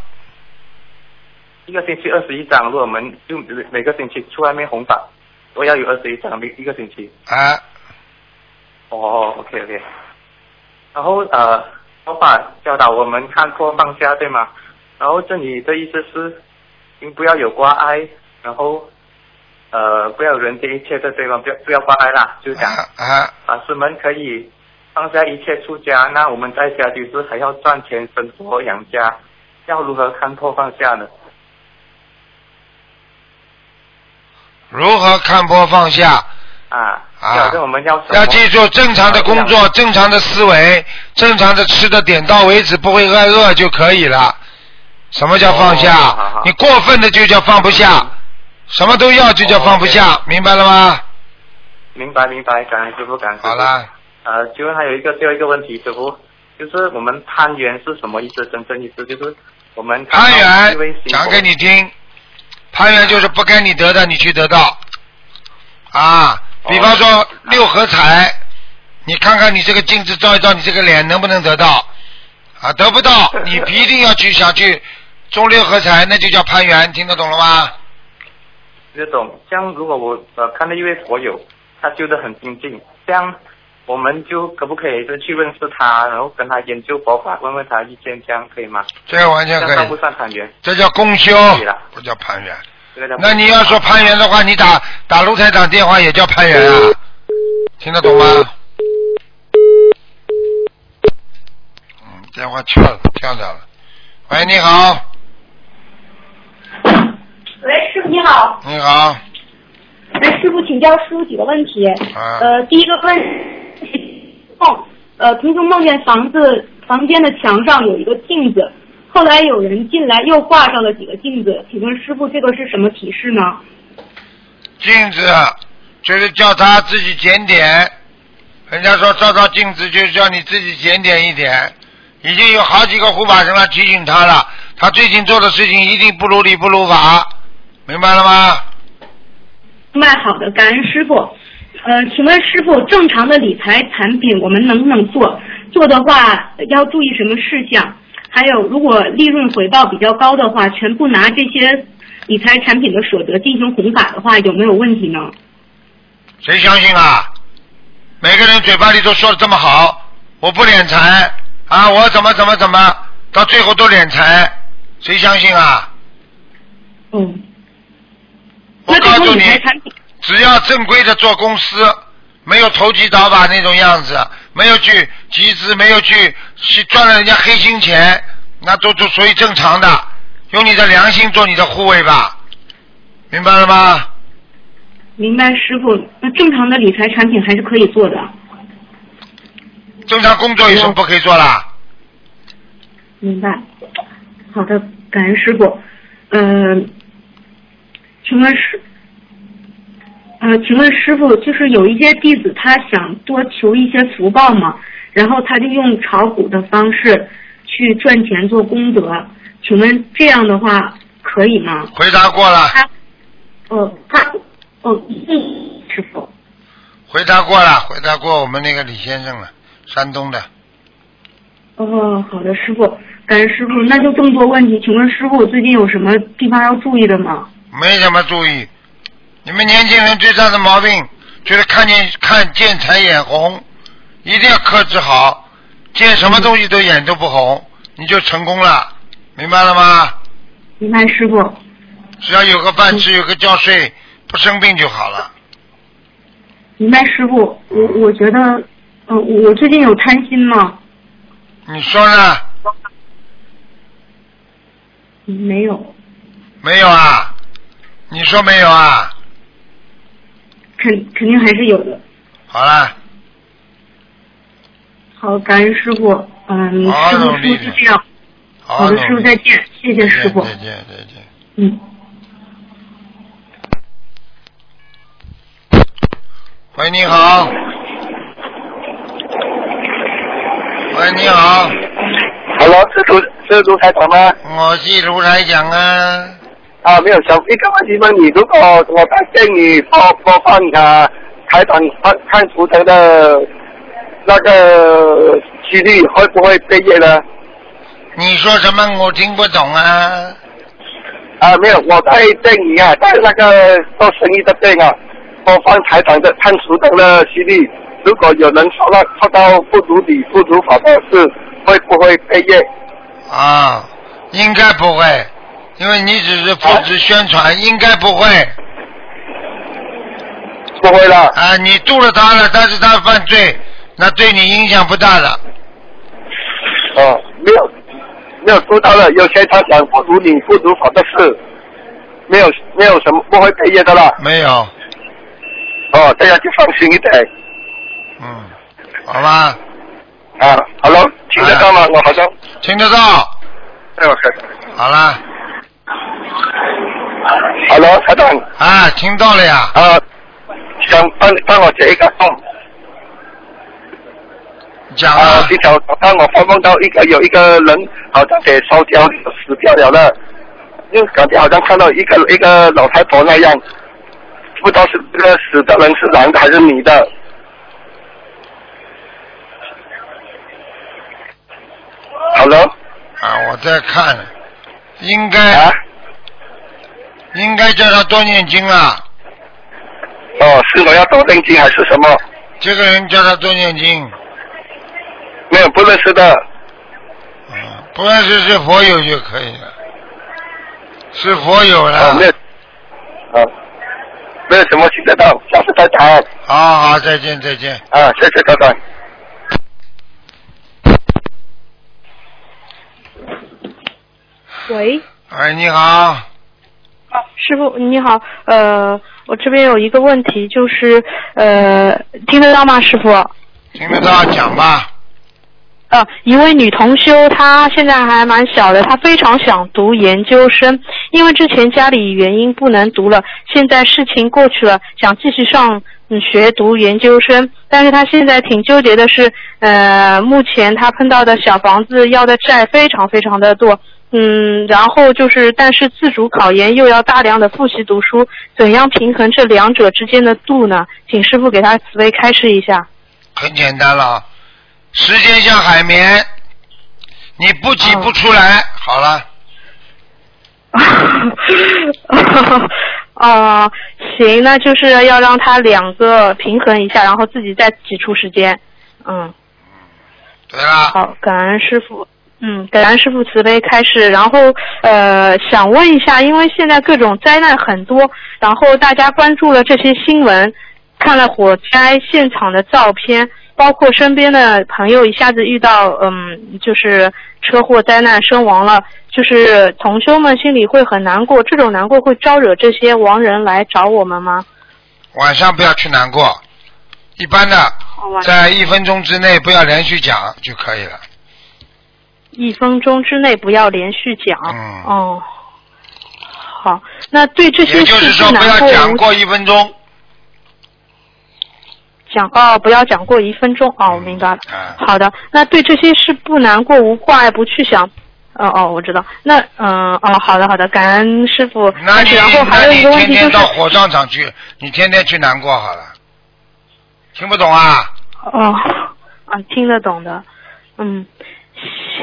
一个星期二十一张，如果我们就每个星期去外面红法，都要有二十一张，一一个星期。啊，哦，OK OK。然后呃，佛法教导我们看破放下，对吗？然后这里的意思是，您不要有挂碍，然后呃不要人间一切的对吗？不要不要挂碍啦，就是讲啊，法师们可以放下一切出家，那我们在家就是还要赚钱生活养家，要如何看破放下呢？如何看破放下？啊，啊要要记住，正常的工啊作、正常的思维、正常的吃的点到为止，不会挨饿就可以了。什么叫放下？哦好好你过分的就叫放不下，什么都要就叫放不下，明白了吗？明白明白，感恩师傅，感恩师傅。好了，呃，请问还有一个最后一个问题，师傅，就是我们攀缘是什么意思？真正意思就是我们攀缘讲给你听，攀缘就是不该你得的，你去得到。啊，比方说六合彩，你看看你这个镜子照一照，你这个脸能不能得到？啊，得不到，[LAUGHS] 你一定要去想去中六合彩，那就叫攀缘，听得懂了吗？这种，像如果我呃看到一位佛友，他修得很精进，这样我们就可不可以就去认识他，然后跟他研究佛法，问问他意见，这样可以吗？这个完全可这样算不以，算攀缘？这叫公修可以了，不叫攀缘。这个叫那你要说攀缘的话，你打打卢台长电话也叫攀缘啊，听得懂吗？嗯，电话跳了，跳掉了。喂，你好，喂，师傅你好。你好，哎，师傅请教师傅几个问题。啊呃，第一个问梦，[LAUGHS] 呃，同时梦见房子房间的墙上有一个镜子，后来有人进来又挂上了几个镜子，请问师傅这个是什么提示呢？镜子就是叫他自己检点，人家说照照镜子就是叫你自己检点一点。已经有好几个护法神来提醒他了，他最近做的事情一定不如理不如法，明白了吗？明白，好的，感恩师傅。呃，请问师傅，正常的理财产品我们能不能做？做的话要注意什么事项？还有，如果利润回报比较高的话，全部拿这些理财产品的所得进行红法的话，有没有问题呢？谁相信啊？每个人嘴巴里都说的这么好，我不敛财啊，我怎么怎么怎么，到最后都敛财，谁相信啊？嗯。我告诉你，只要正规的做公司，没有投机倒把那种样子，没有去集资，没有去去赚了人家黑心钱，那都都属于正常的。用你的良心做你的护卫吧，明白了吗？明白，师傅。那正常的理财产品还是可以做的。正常工作有什么不可以做啦？明白。好的，感恩师傅。呃，请问师，呃，请问师傅，就是有一些弟子他想多求一些福报嘛，然后他就用炒股的方式去赚钱做功德，请问这样的话可以吗？回答过了，他，哦，他，哦，嗯，师傅。回答过了，回答过我们那个李先生了，山东的。哦，好的，师傅，感谢师傅。那就这么多问题，请问师傅，我最近有什么地方要注意的吗？没什么注意。你们年轻人最大的毛病就是看见看见财眼红，一定要克制好，见什么东西都眼都不红，你就成功了，明白了吗？明白，师傅。只要有个饭吃，有个觉睡，不生病就好了。明白，师傅。我我觉得，嗯、我最近有贪心吗？你说呢？嗯没有，没有啊？你说没有啊？肯肯定还是有的。好啦，好，感恩师傅。嗯，好师傅就这样。好好的，师傅再见，谢谢师傅。再见再见。嗯。喂，你好。喂，你好。Hello，是卢是卢台长吗？我是卢台长啊。啊，没有小一个问题问你，如果我在店里播播放啊台长看看图腾的那个几率会不会被业呢？你说什么？我听不懂啊。啊，没有，我在店里啊，在那个做生意的店啊，播放台长的看图腾的几率，如果有人说到说到不如理不如法的事，会不会被业？啊，应该不会，因为你只是负责宣传，应该不会。不会了。啊，你度了他了，但是他犯罪，那对你影响不大的。哦，没有没有做他了，有些他想不读你不读法的事，没有没有什么不会毕业的了。没有。哦，这样就放心一点。嗯，好吧。啊，Hello，听得到吗？我好像听得到。哎，我看。好了。Hello，台长。啊，听到了呀。啊，想帮帮我解一个梦。讲啊。今天我帮我发梦到一个有一个人好像给烧焦死掉了的，就感觉好像看到一个一个老太婆那样，不知道是这个死的人是男的还是女的。Hello。啊，我在看，应该。啊。应该叫他多念经啊。哦，是我要多念经还是什么？这个人叫他多念经，没有不认识的。不认识是佛友就可以了，是佛友了。哦，没有，啊，没有什么听得到，下次再谈。好好，再见再见。啊，谢谢台长。喂，哎，你好，师傅你好，呃，我这边有一个问题，就是呃，听得到吗，师傅？听得到，讲吧。呃，一位女同修，她现在还蛮小的，她非常想读研究生，因为之前家里原因不能读了，现在事情过去了，想继续上嗯学读研究生，但是她现在挺纠结的是，呃，目前她碰到的小房子要的债非常非常的多，嗯，然后就是但是自主考研又要大量的复习读书，怎样平衡这两者之间的度呢？请师傅给他慈悲开示一下。很简单了，时间像海绵，你不挤不出来，好了。啊，[LAUGHS] 行，那就是要让他两个平衡一下，然后自己再挤出时间。嗯。对啊。好，感恩师傅。嗯，感恩师傅慈悲开示。然后呃，想问一下，因为现在各种灾难很多，然后大家关注了这些新闻，看了火灾现场的照片，包括身边的朋友一下子遇到嗯，就是车祸灾难身亡了，就是同修们心里会很难过。这种难过会招惹这些亡人来找我们吗？晚上不要去难过，一般的在一分钟之内不要连续讲就可以了。一分钟之内不要连续讲。嗯。哦。好，那对这些也就是事说不要讲过一分钟。讲哦，不要讲过一分钟哦，我明白了。啊好的，那对这些事不难过无挂碍不去想。哦哦，我知道。那嗯哦，好的好的，感恩师傅。那你然后还有一个问题就是天天到火葬场去，你天天去难过好了。听不懂啊？哦，啊，听得懂的，嗯，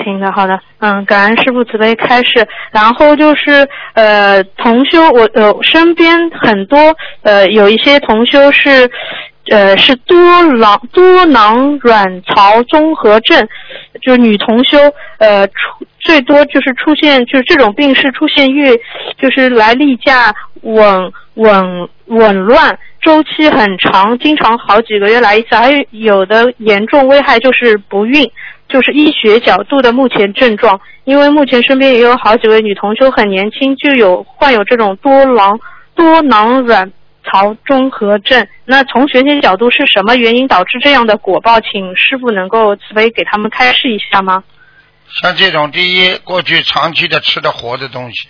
行的，好的，嗯，感恩师傅慈悲开示。然后就是呃，同修，我呃身边很多呃有一些同修是呃是多囊多囊卵巢综合症，就是女同修呃出最多就是出现就是这种病是出现越就是来例假紊紊紊乱，周期很长，经常好几个月来一次，还有有的严重危害就是不孕，就是医学角度的目前症状。因为目前身边也有好几位女同修很年轻就有患有这种多囊多囊卵巢综合症。那从玄学角度是什么原因导致这样的果报？请师傅能够慈悲给他们开示一下吗？像这种，第一，过去长期的吃的活的东西，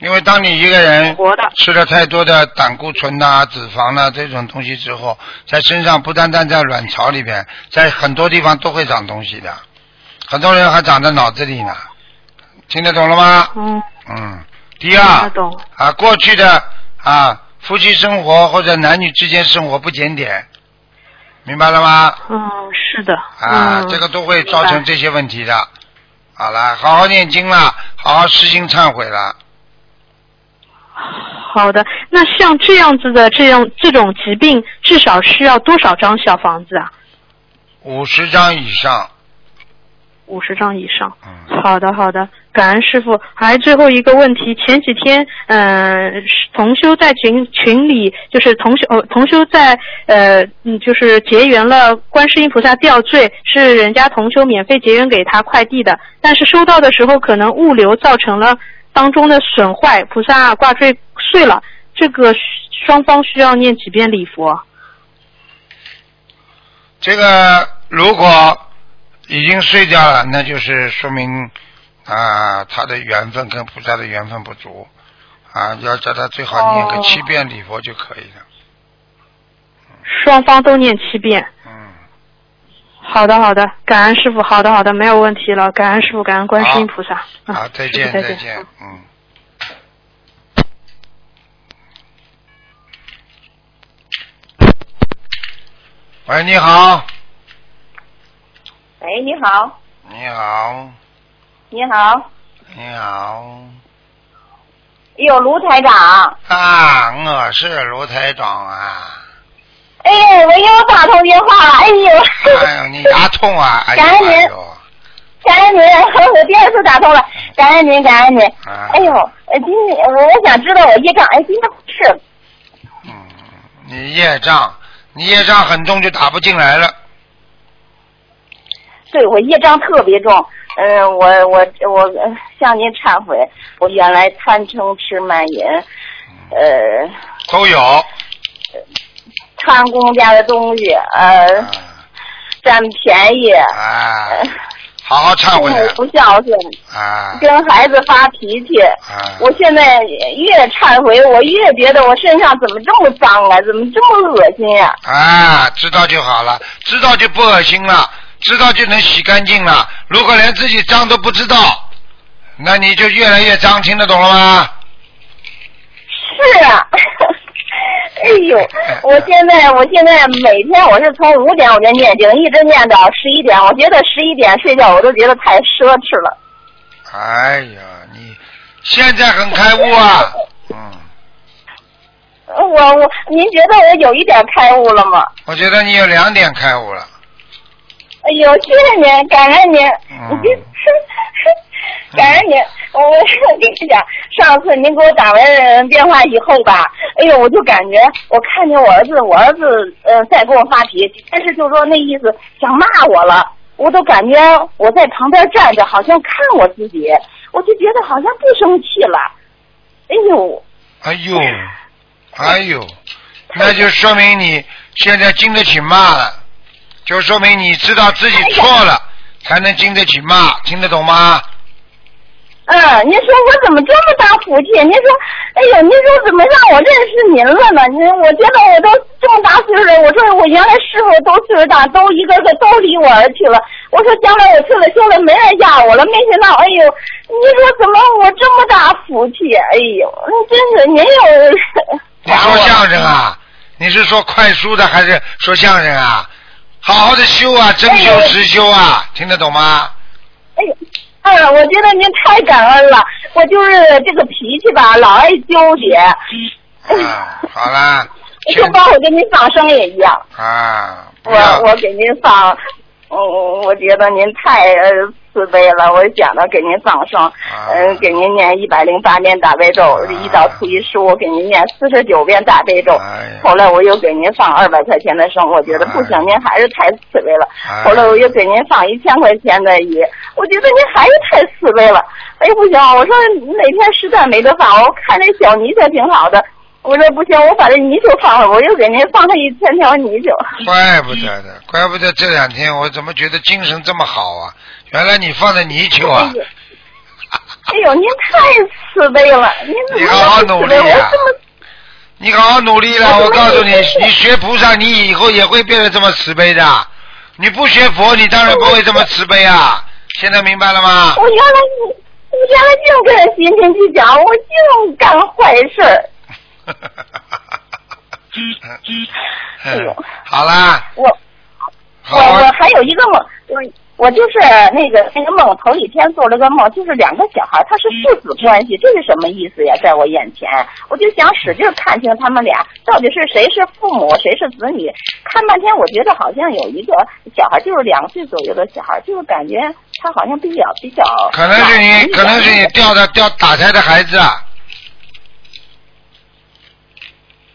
因为当你一个人吃了太多的胆固醇呐、脂肪呐、这种东西之后，在身上不单单在卵巢里边，在很多地方都会长东西的，很多人还长在脑子里呢，听得懂了吗？嗯。嗯。第二。啊，过去的啊夫妻生活或者男女之间生活不检点，明白了吗？嗯，是的。啊，嗯这个都会造成这些问题的。好了，好好念经了，好好实行忏悔了。好的，那像这样子的这样这种疾病，至少需要多少张小房子啊？五十张以上，五十张以上。嗯好的，好的，感恩师傅。还最后一个问题，前几天，嗯、同修在群群里，就是同修呃同修在呃嗯，就是结缘了观世音菩萨吊坠，是人家同修免费结缘给他快递的，但是收到的时候可能物流造成了当中的损坏，菩萨挂坠碎了，这个双方需要念几遍礼佛？这个如果已经碎掉了，那就是说明啊他的缘分跟菩萨的缘分不足啊，要叫他最好念个哦七遍礼佛就可以了。双方都念七遍。嗯。好的，好的，感恩师傅。好的，好的，没有问题了。感恩师傅，感恩观世音菩萨。嗯好，再见，再见，嗯。喂，你好，喂，你好，你好，你好，你好，有卢台长。啊，我是卢台长啊，哎，我又打打通电话了，哎呦！哎呦，你牙痛啊！[LAUGHS] 哎呦感恩您哎，感恩您，[LAUGHS] 我第二次打通了，感恩您，感恩您。啊哎呦，呃今天我我想知道我业障，哎，今天是嗯你业障，你业障很重，就打不进来了。对我业障特别重，嗯、我我我呃向您忏悔，我原来贪嗔痴慢淫，呃，都有。贪公家的东西，呃，占便宜，啊，好好忏悔父母不孝顺，啊跟孩子发脾气。啊！我现在越忏悔，我越觉得我身上怎么这么脏啊，怎么这么恶心呀、啊，知道就好了，知道就不恶心了，知道就能洗干净了。如果连自己脏都不知道，那你就越来越脏，听得懂了吗？是啊，哎呦，我现在我现在每天我是从五点我就念经，一直念到十一点。我觉得十一点睡觉我都觉得太奢侈了。哎呀，你现在很开悟啊！[LAUGHS] 嗯我我，您觉得我有一点开悟了吗？我觉得你有两点开悟了。哎呦，谢谢您，感恩您，嗯 [LAUGHS] [LAUGHS] 感恩您。我我跟你讲，上次您给我打完电话以后吧，哎呦，我就感觉我看见我儿子，我儿子呃在跟我发脾气，但是就说那意思想骂我了，我都感觉我在旁边站着，好像看我自己，我就觉得好像不生气了。哎呦，哎呦，哎呦，那就说明你现在经得起骂了，就说明你知道自己错了，才能经得起骂，听得懂吗？嗯，您说我怎么这么大福气？您说，哎呦，您说怎么让我认识您了呢？您，我觉得我都这么大岁数了，我说我原来师傅都岁数大，都一个个都离我而去了。我说将来我去了休了，没人要我了，没想到，哎呦，您说怎么我这么大福气？哎呦，真是您有。你说相声啊？你是说快书的还是说相声啊？好好的修啊，真修实修啊，听得懂吗？哎呦，嗯，我觉得您太感恩了。我就是这个脾气吧，老爱纠结。啊，好啦，[LAUGHS] 就包括给您放生也一样。啊，我我给您放，嗯，我觉得您太呃慈悲了。我想到给您放生，嗯、给您念一百零八遍大悲咒，一到初一十五给您念四十九遍大悲咒。后来我又给您放二百块钱的生，我觉得不行，您还是太慈悲了。后来我又给您放一千块钱的鱼，我觉得您还是太慈悲了。哎，不行，我说哪天实在没得放，我看这小泥鳅挺好的。我说不行，我把这泥鳅放了，我又给您放了一千条泥鳅。[LAUGHS] 怪不得的，怪不得这两天我怎么觉得精神这么好啊？原来你放的泥鳅啊！哎呦，您太慈悲了，您怎么你好好？努力啊你好好努力了，我告诉你，你学菩萨，你以后也会变得这么慈悲的。你不学佛，你当然不会这么慈悲啊！现在明白了吗？我原来我原来净跟人心平气讲，我净干坏事儿。[LAUGHS] 哎呦，好啦，我我我还有一个梦，我我就是那个那个梦，头几天做了个梦，就是两个小孩，他是父子关系，这是什么意思呀？在我眼前，我就想使劲看清他们俩到底是谁是父母，谁是子女。看半天，我觉得好像有一个小孩，就是两岁左右的小孩，就是感觉他好像比较比较。可能是你，可能是你掉的掉打胎的孩子啊！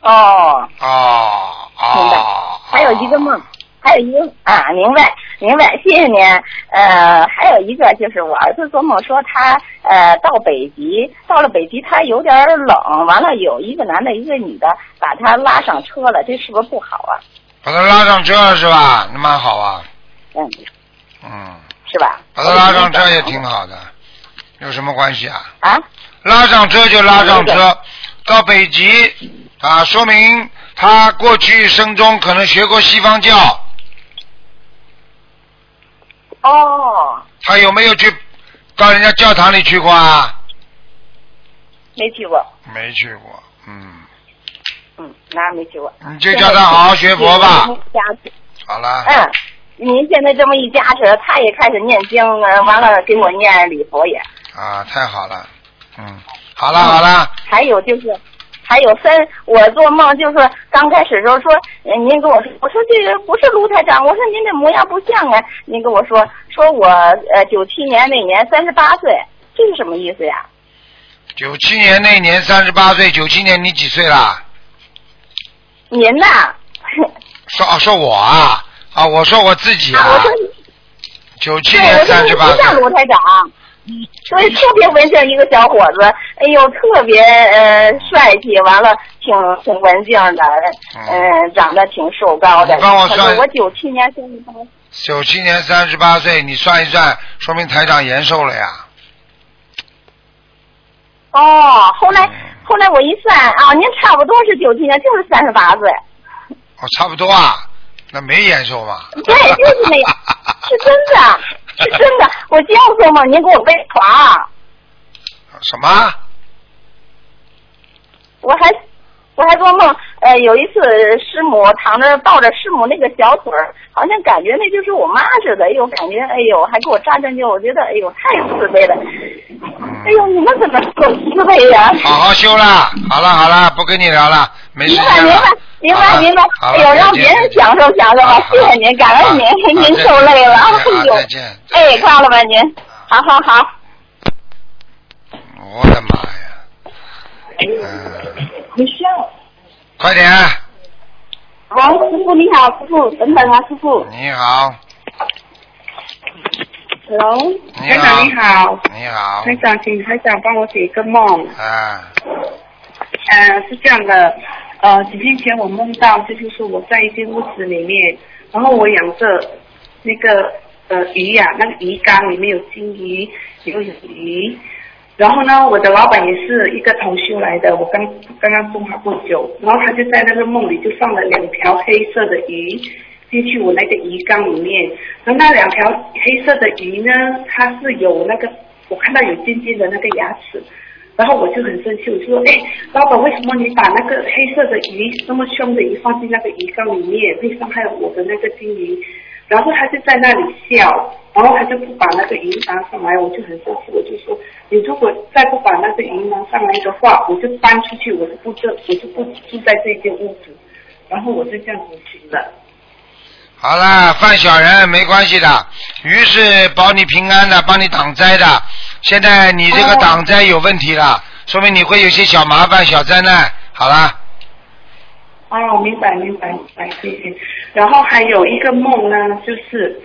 哦。哦明白。哦。还有一个梦，还有一个啊，明白明白，谢谢您。呃，还有一个就是我儿子做梦说他呃到北极，到了北极他有点冷，完了有一个男的，一个女的把他拉上车了，这是不是不好啊？把他拉上车了是吧？那蛮好啊。嗯。嗯。是吧？把他拉上车也挺好的，有什么关系啊？啊？拉上车就拉上车，到北极啊，说明他过去生中可能学过西方教。哦，他有没有去到人家教堂里去过啊？没去过，没去过，嗯，嗯，那没去过。你就叫他好好学佛吧。好了，嗯，您现在这么一加持，他也开始念经，了完了给我念礼佛也。啊，太好了，嗯，好了好了，还有就是，还有三，我做梦就是刚开始的时候说，呃您跟我说，我说这个不是卢台长，我说您这模样不像啊。您跟我说，说我呃九七年那年三十八岁，这是什么意思呀？九七年那年三十八岁，九七年你几岁啦？您呐？说啊，说我啊啊，我说我自己啊九七对，年三十八岁，不像卢台长，所以特别文静一个小伙子，哎呦，特别呃帅气，完了挺挺文静的，嗯、长得挺瘦高的。你帮我算我九七年三十八，九七年三十八岁，你算一算，说明台长延寿了呀。哦，后嗯来后来我一算啊，您差不多是九七年，就是三十八岁。哦，差不多啊，那没延寿嘛。对，就是那样，是真的，是 [LAUGHS] 真的。我这样做梦，您给我背床，什么？我还我还做梦，呃，有一次师母躺着抱着师母那个小腿儿，好像感觉那就是我妈似的，哎呦，感觉哎呦，还给我扎针灸，我觉得哎呦太慈悲了。哎呦，你们怎么这么慈悲呀？好好修啦，好了好了，不跟你聊了，没时间了。明白明好了啊白明白，哎呦，让别人享受享受吧，谢谢您，感恩您，您受累了，哎呦，再 [LAUGHS] [LAUGHS] 见。哎，挂了吧您，好好好。我的妈呀！嗯，你笑。快点，好，师傅你好，师傅，等等啊，师傅。你好，Hello，你台长你好，你好，台长，请台长帮我解一个梦。啊，呃，是这样的，呃，几天前我梦到，这就是我在一间屋子里面，然后我养着那个呃鱼呀、那个鱼缸里面有金鱼，有鱼。然后呢，我的老板也是一个同修来的，我刚刚刚种好不久，然后他就在那个梦里就放了两条黑色的鱼进去我那个鱼缸里面，然后那两条黑色的鱼呢，它是有那个我看到有尖尖的那个牙齿，然后我就很生气，我就说，哎，老板，为什么你把那个黑色的鱼那么凶的鱼放进那个鱼缸里面，会伤害我的那个金鱼？然后他就在那里笑，然后他就不把那个鱼拿上来，我就很生气，我就说，你如果再不把那个鱼拿上来的话，我就搬出去，我就不这，我就不住在这间屋子。然后我就这样子行了。好了，犯小人没关系的，鱼是保你平安的，帮你挡灾的。现在你这个挡灾有问题了，说明你会有些小麻烦、小灾难。好啦，哦，明白明白明白，谢谢。然后还有一个梦呢，就是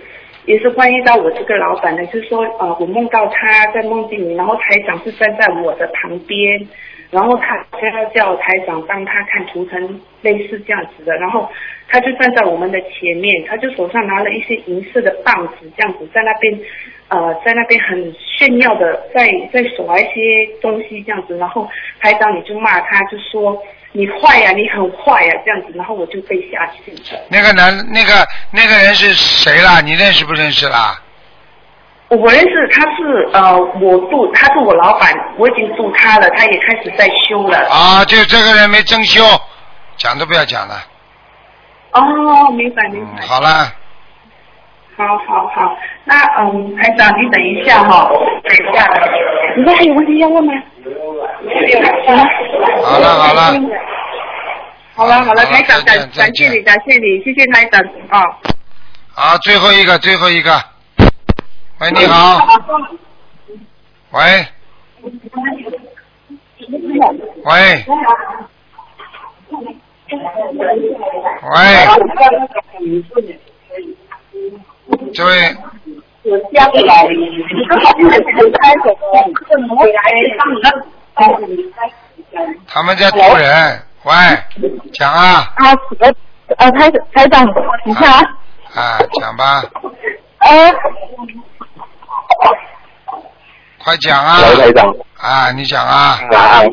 也是关于到我这个老板的，就是说呃，我梦到他在梦境里，然后台长是站在我的旁边，然后他好像要叫台长帮他看图腾，类似这样子的，然后他就站在我们的前面，他就手上拿了一些银色的棒子，这样子在那边呃在那边很炫耀的在在耍一些东西这样子，然后台长你就骂他，就说你坏呀、你很坏呀、这样子，然后我就被吓醒了。那个男那个那个人是谁啦？你认识不认识啦？我认识他是呃，我住他是我老板，我已经住他了，他也开始在修了。啊，就这个人没真修，讲都不要讲了。哦，明白明白。好了，好好好，那嗯，台长你等一下哈、等一下，你说还有问题要问吗？好了好了，好了好了，好了台长感感谢你感谢你，谢谢台长啊。好，最后一个最后一个。喂，你好，喂。喂。喂，这位。他们在渡人，喂，讲啊。啊，呃呃，台台长，你看啊，啊，讲吧，呃，快讲啊！喂台长啊，你讲啊！啊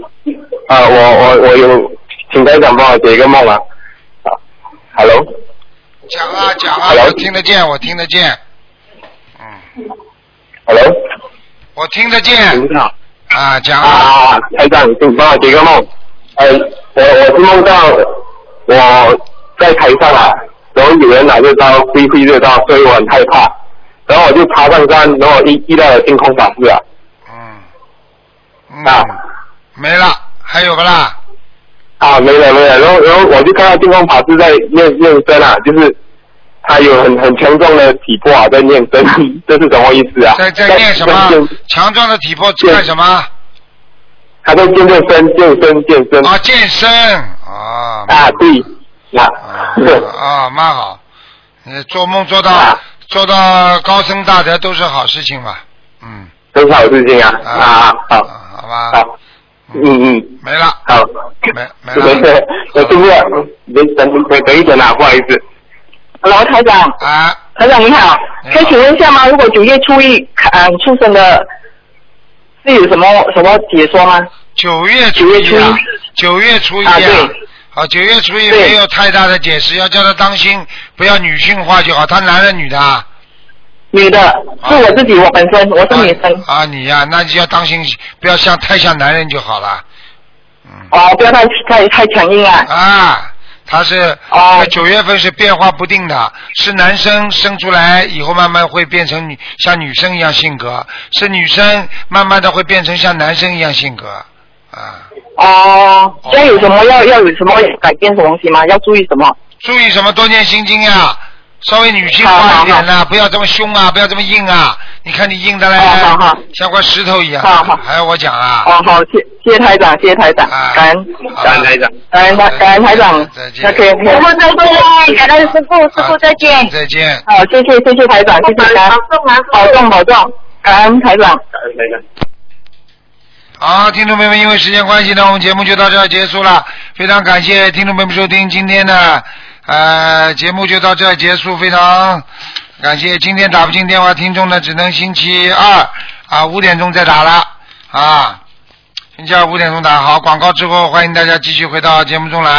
啊，我我我有，请台长帮我解一个梦啊。啊，Hello，讲啊讲啊，Hello 我听得见，我听得见，嗯 Hello，我听得见。啊，讲啊！啊，台长，请帮我解个梦。呃，我我是梦到我在台上啊，然后有人拿着刀挥挥着刀，所以我很害怕。然后我就爬上山，然后遇遇到了天空法师啊。嗯，没了，还有不啦？啊，没了没了，然后然后我就看到净空法师在念念身啊，就是他有很很强壮的体魄啊，在念身，[LAUGHS] 这是什么意思啊？在在念什么？强壮的体魄干什么？他在健健身，健身健身。啊，健身啊。啊，对，那 [LAUGHS] 啊，蛮好。你做梦做到啊做到高僧大德都是好事情嘛，嗯，都是好事情啊。啊好，好吧，好，嗯。嗯，没了，好，没没没事，我是不是等等等等一等啊，不好意思。Hello，台长。啊。台长你好，可以请问一下吗？如果九月初一嗯出生的，是有什么什么解说吗？九月九月初一。啊，九月初一啊对好，九月初一没有太大的解释，要叫他当心，不要女性化就好。他男的女的啊？女的，是我自己，我本身我是女生。啊，你呀、那就要当心，不要像太像男人就好了。哦，不要太太太强硬啊。啊，他是哦九月份是变化不定的，是男生生出来以后慢慢会变成女像女生一样性格，是女生慢慢的会变成像男生一样性格。哦，现在有什么要要有什么改变什么东西吗？要注意什么？注意什么？多念心经呀，稍微女性化一点呐，不要这么凶啊，不要这么硬啊。你看你硬的嘞，像块石头一样。好好还要我讲啊？哦，好，谢谢谢台长，谢谢台长，感恩感恩台长，感恩台感恩台长。再见。OK，师傅再见，感恩师傅，师傅再见。再见。好，谢谢谢谢台长，谢谢感恩，保重保重，感恩台长。感恩台长。好，听众朋友们，因为时间关系呢，我们节目就到这儿结束了。非常感谢听众朋友们收听今天的呃节目就到这儿结束，非常感谢今天打不进电话听众呢，只能星期二啊五点钟再打了啊，星期二五点钟打。好，广告之后欢迎大家继续回到节目中来。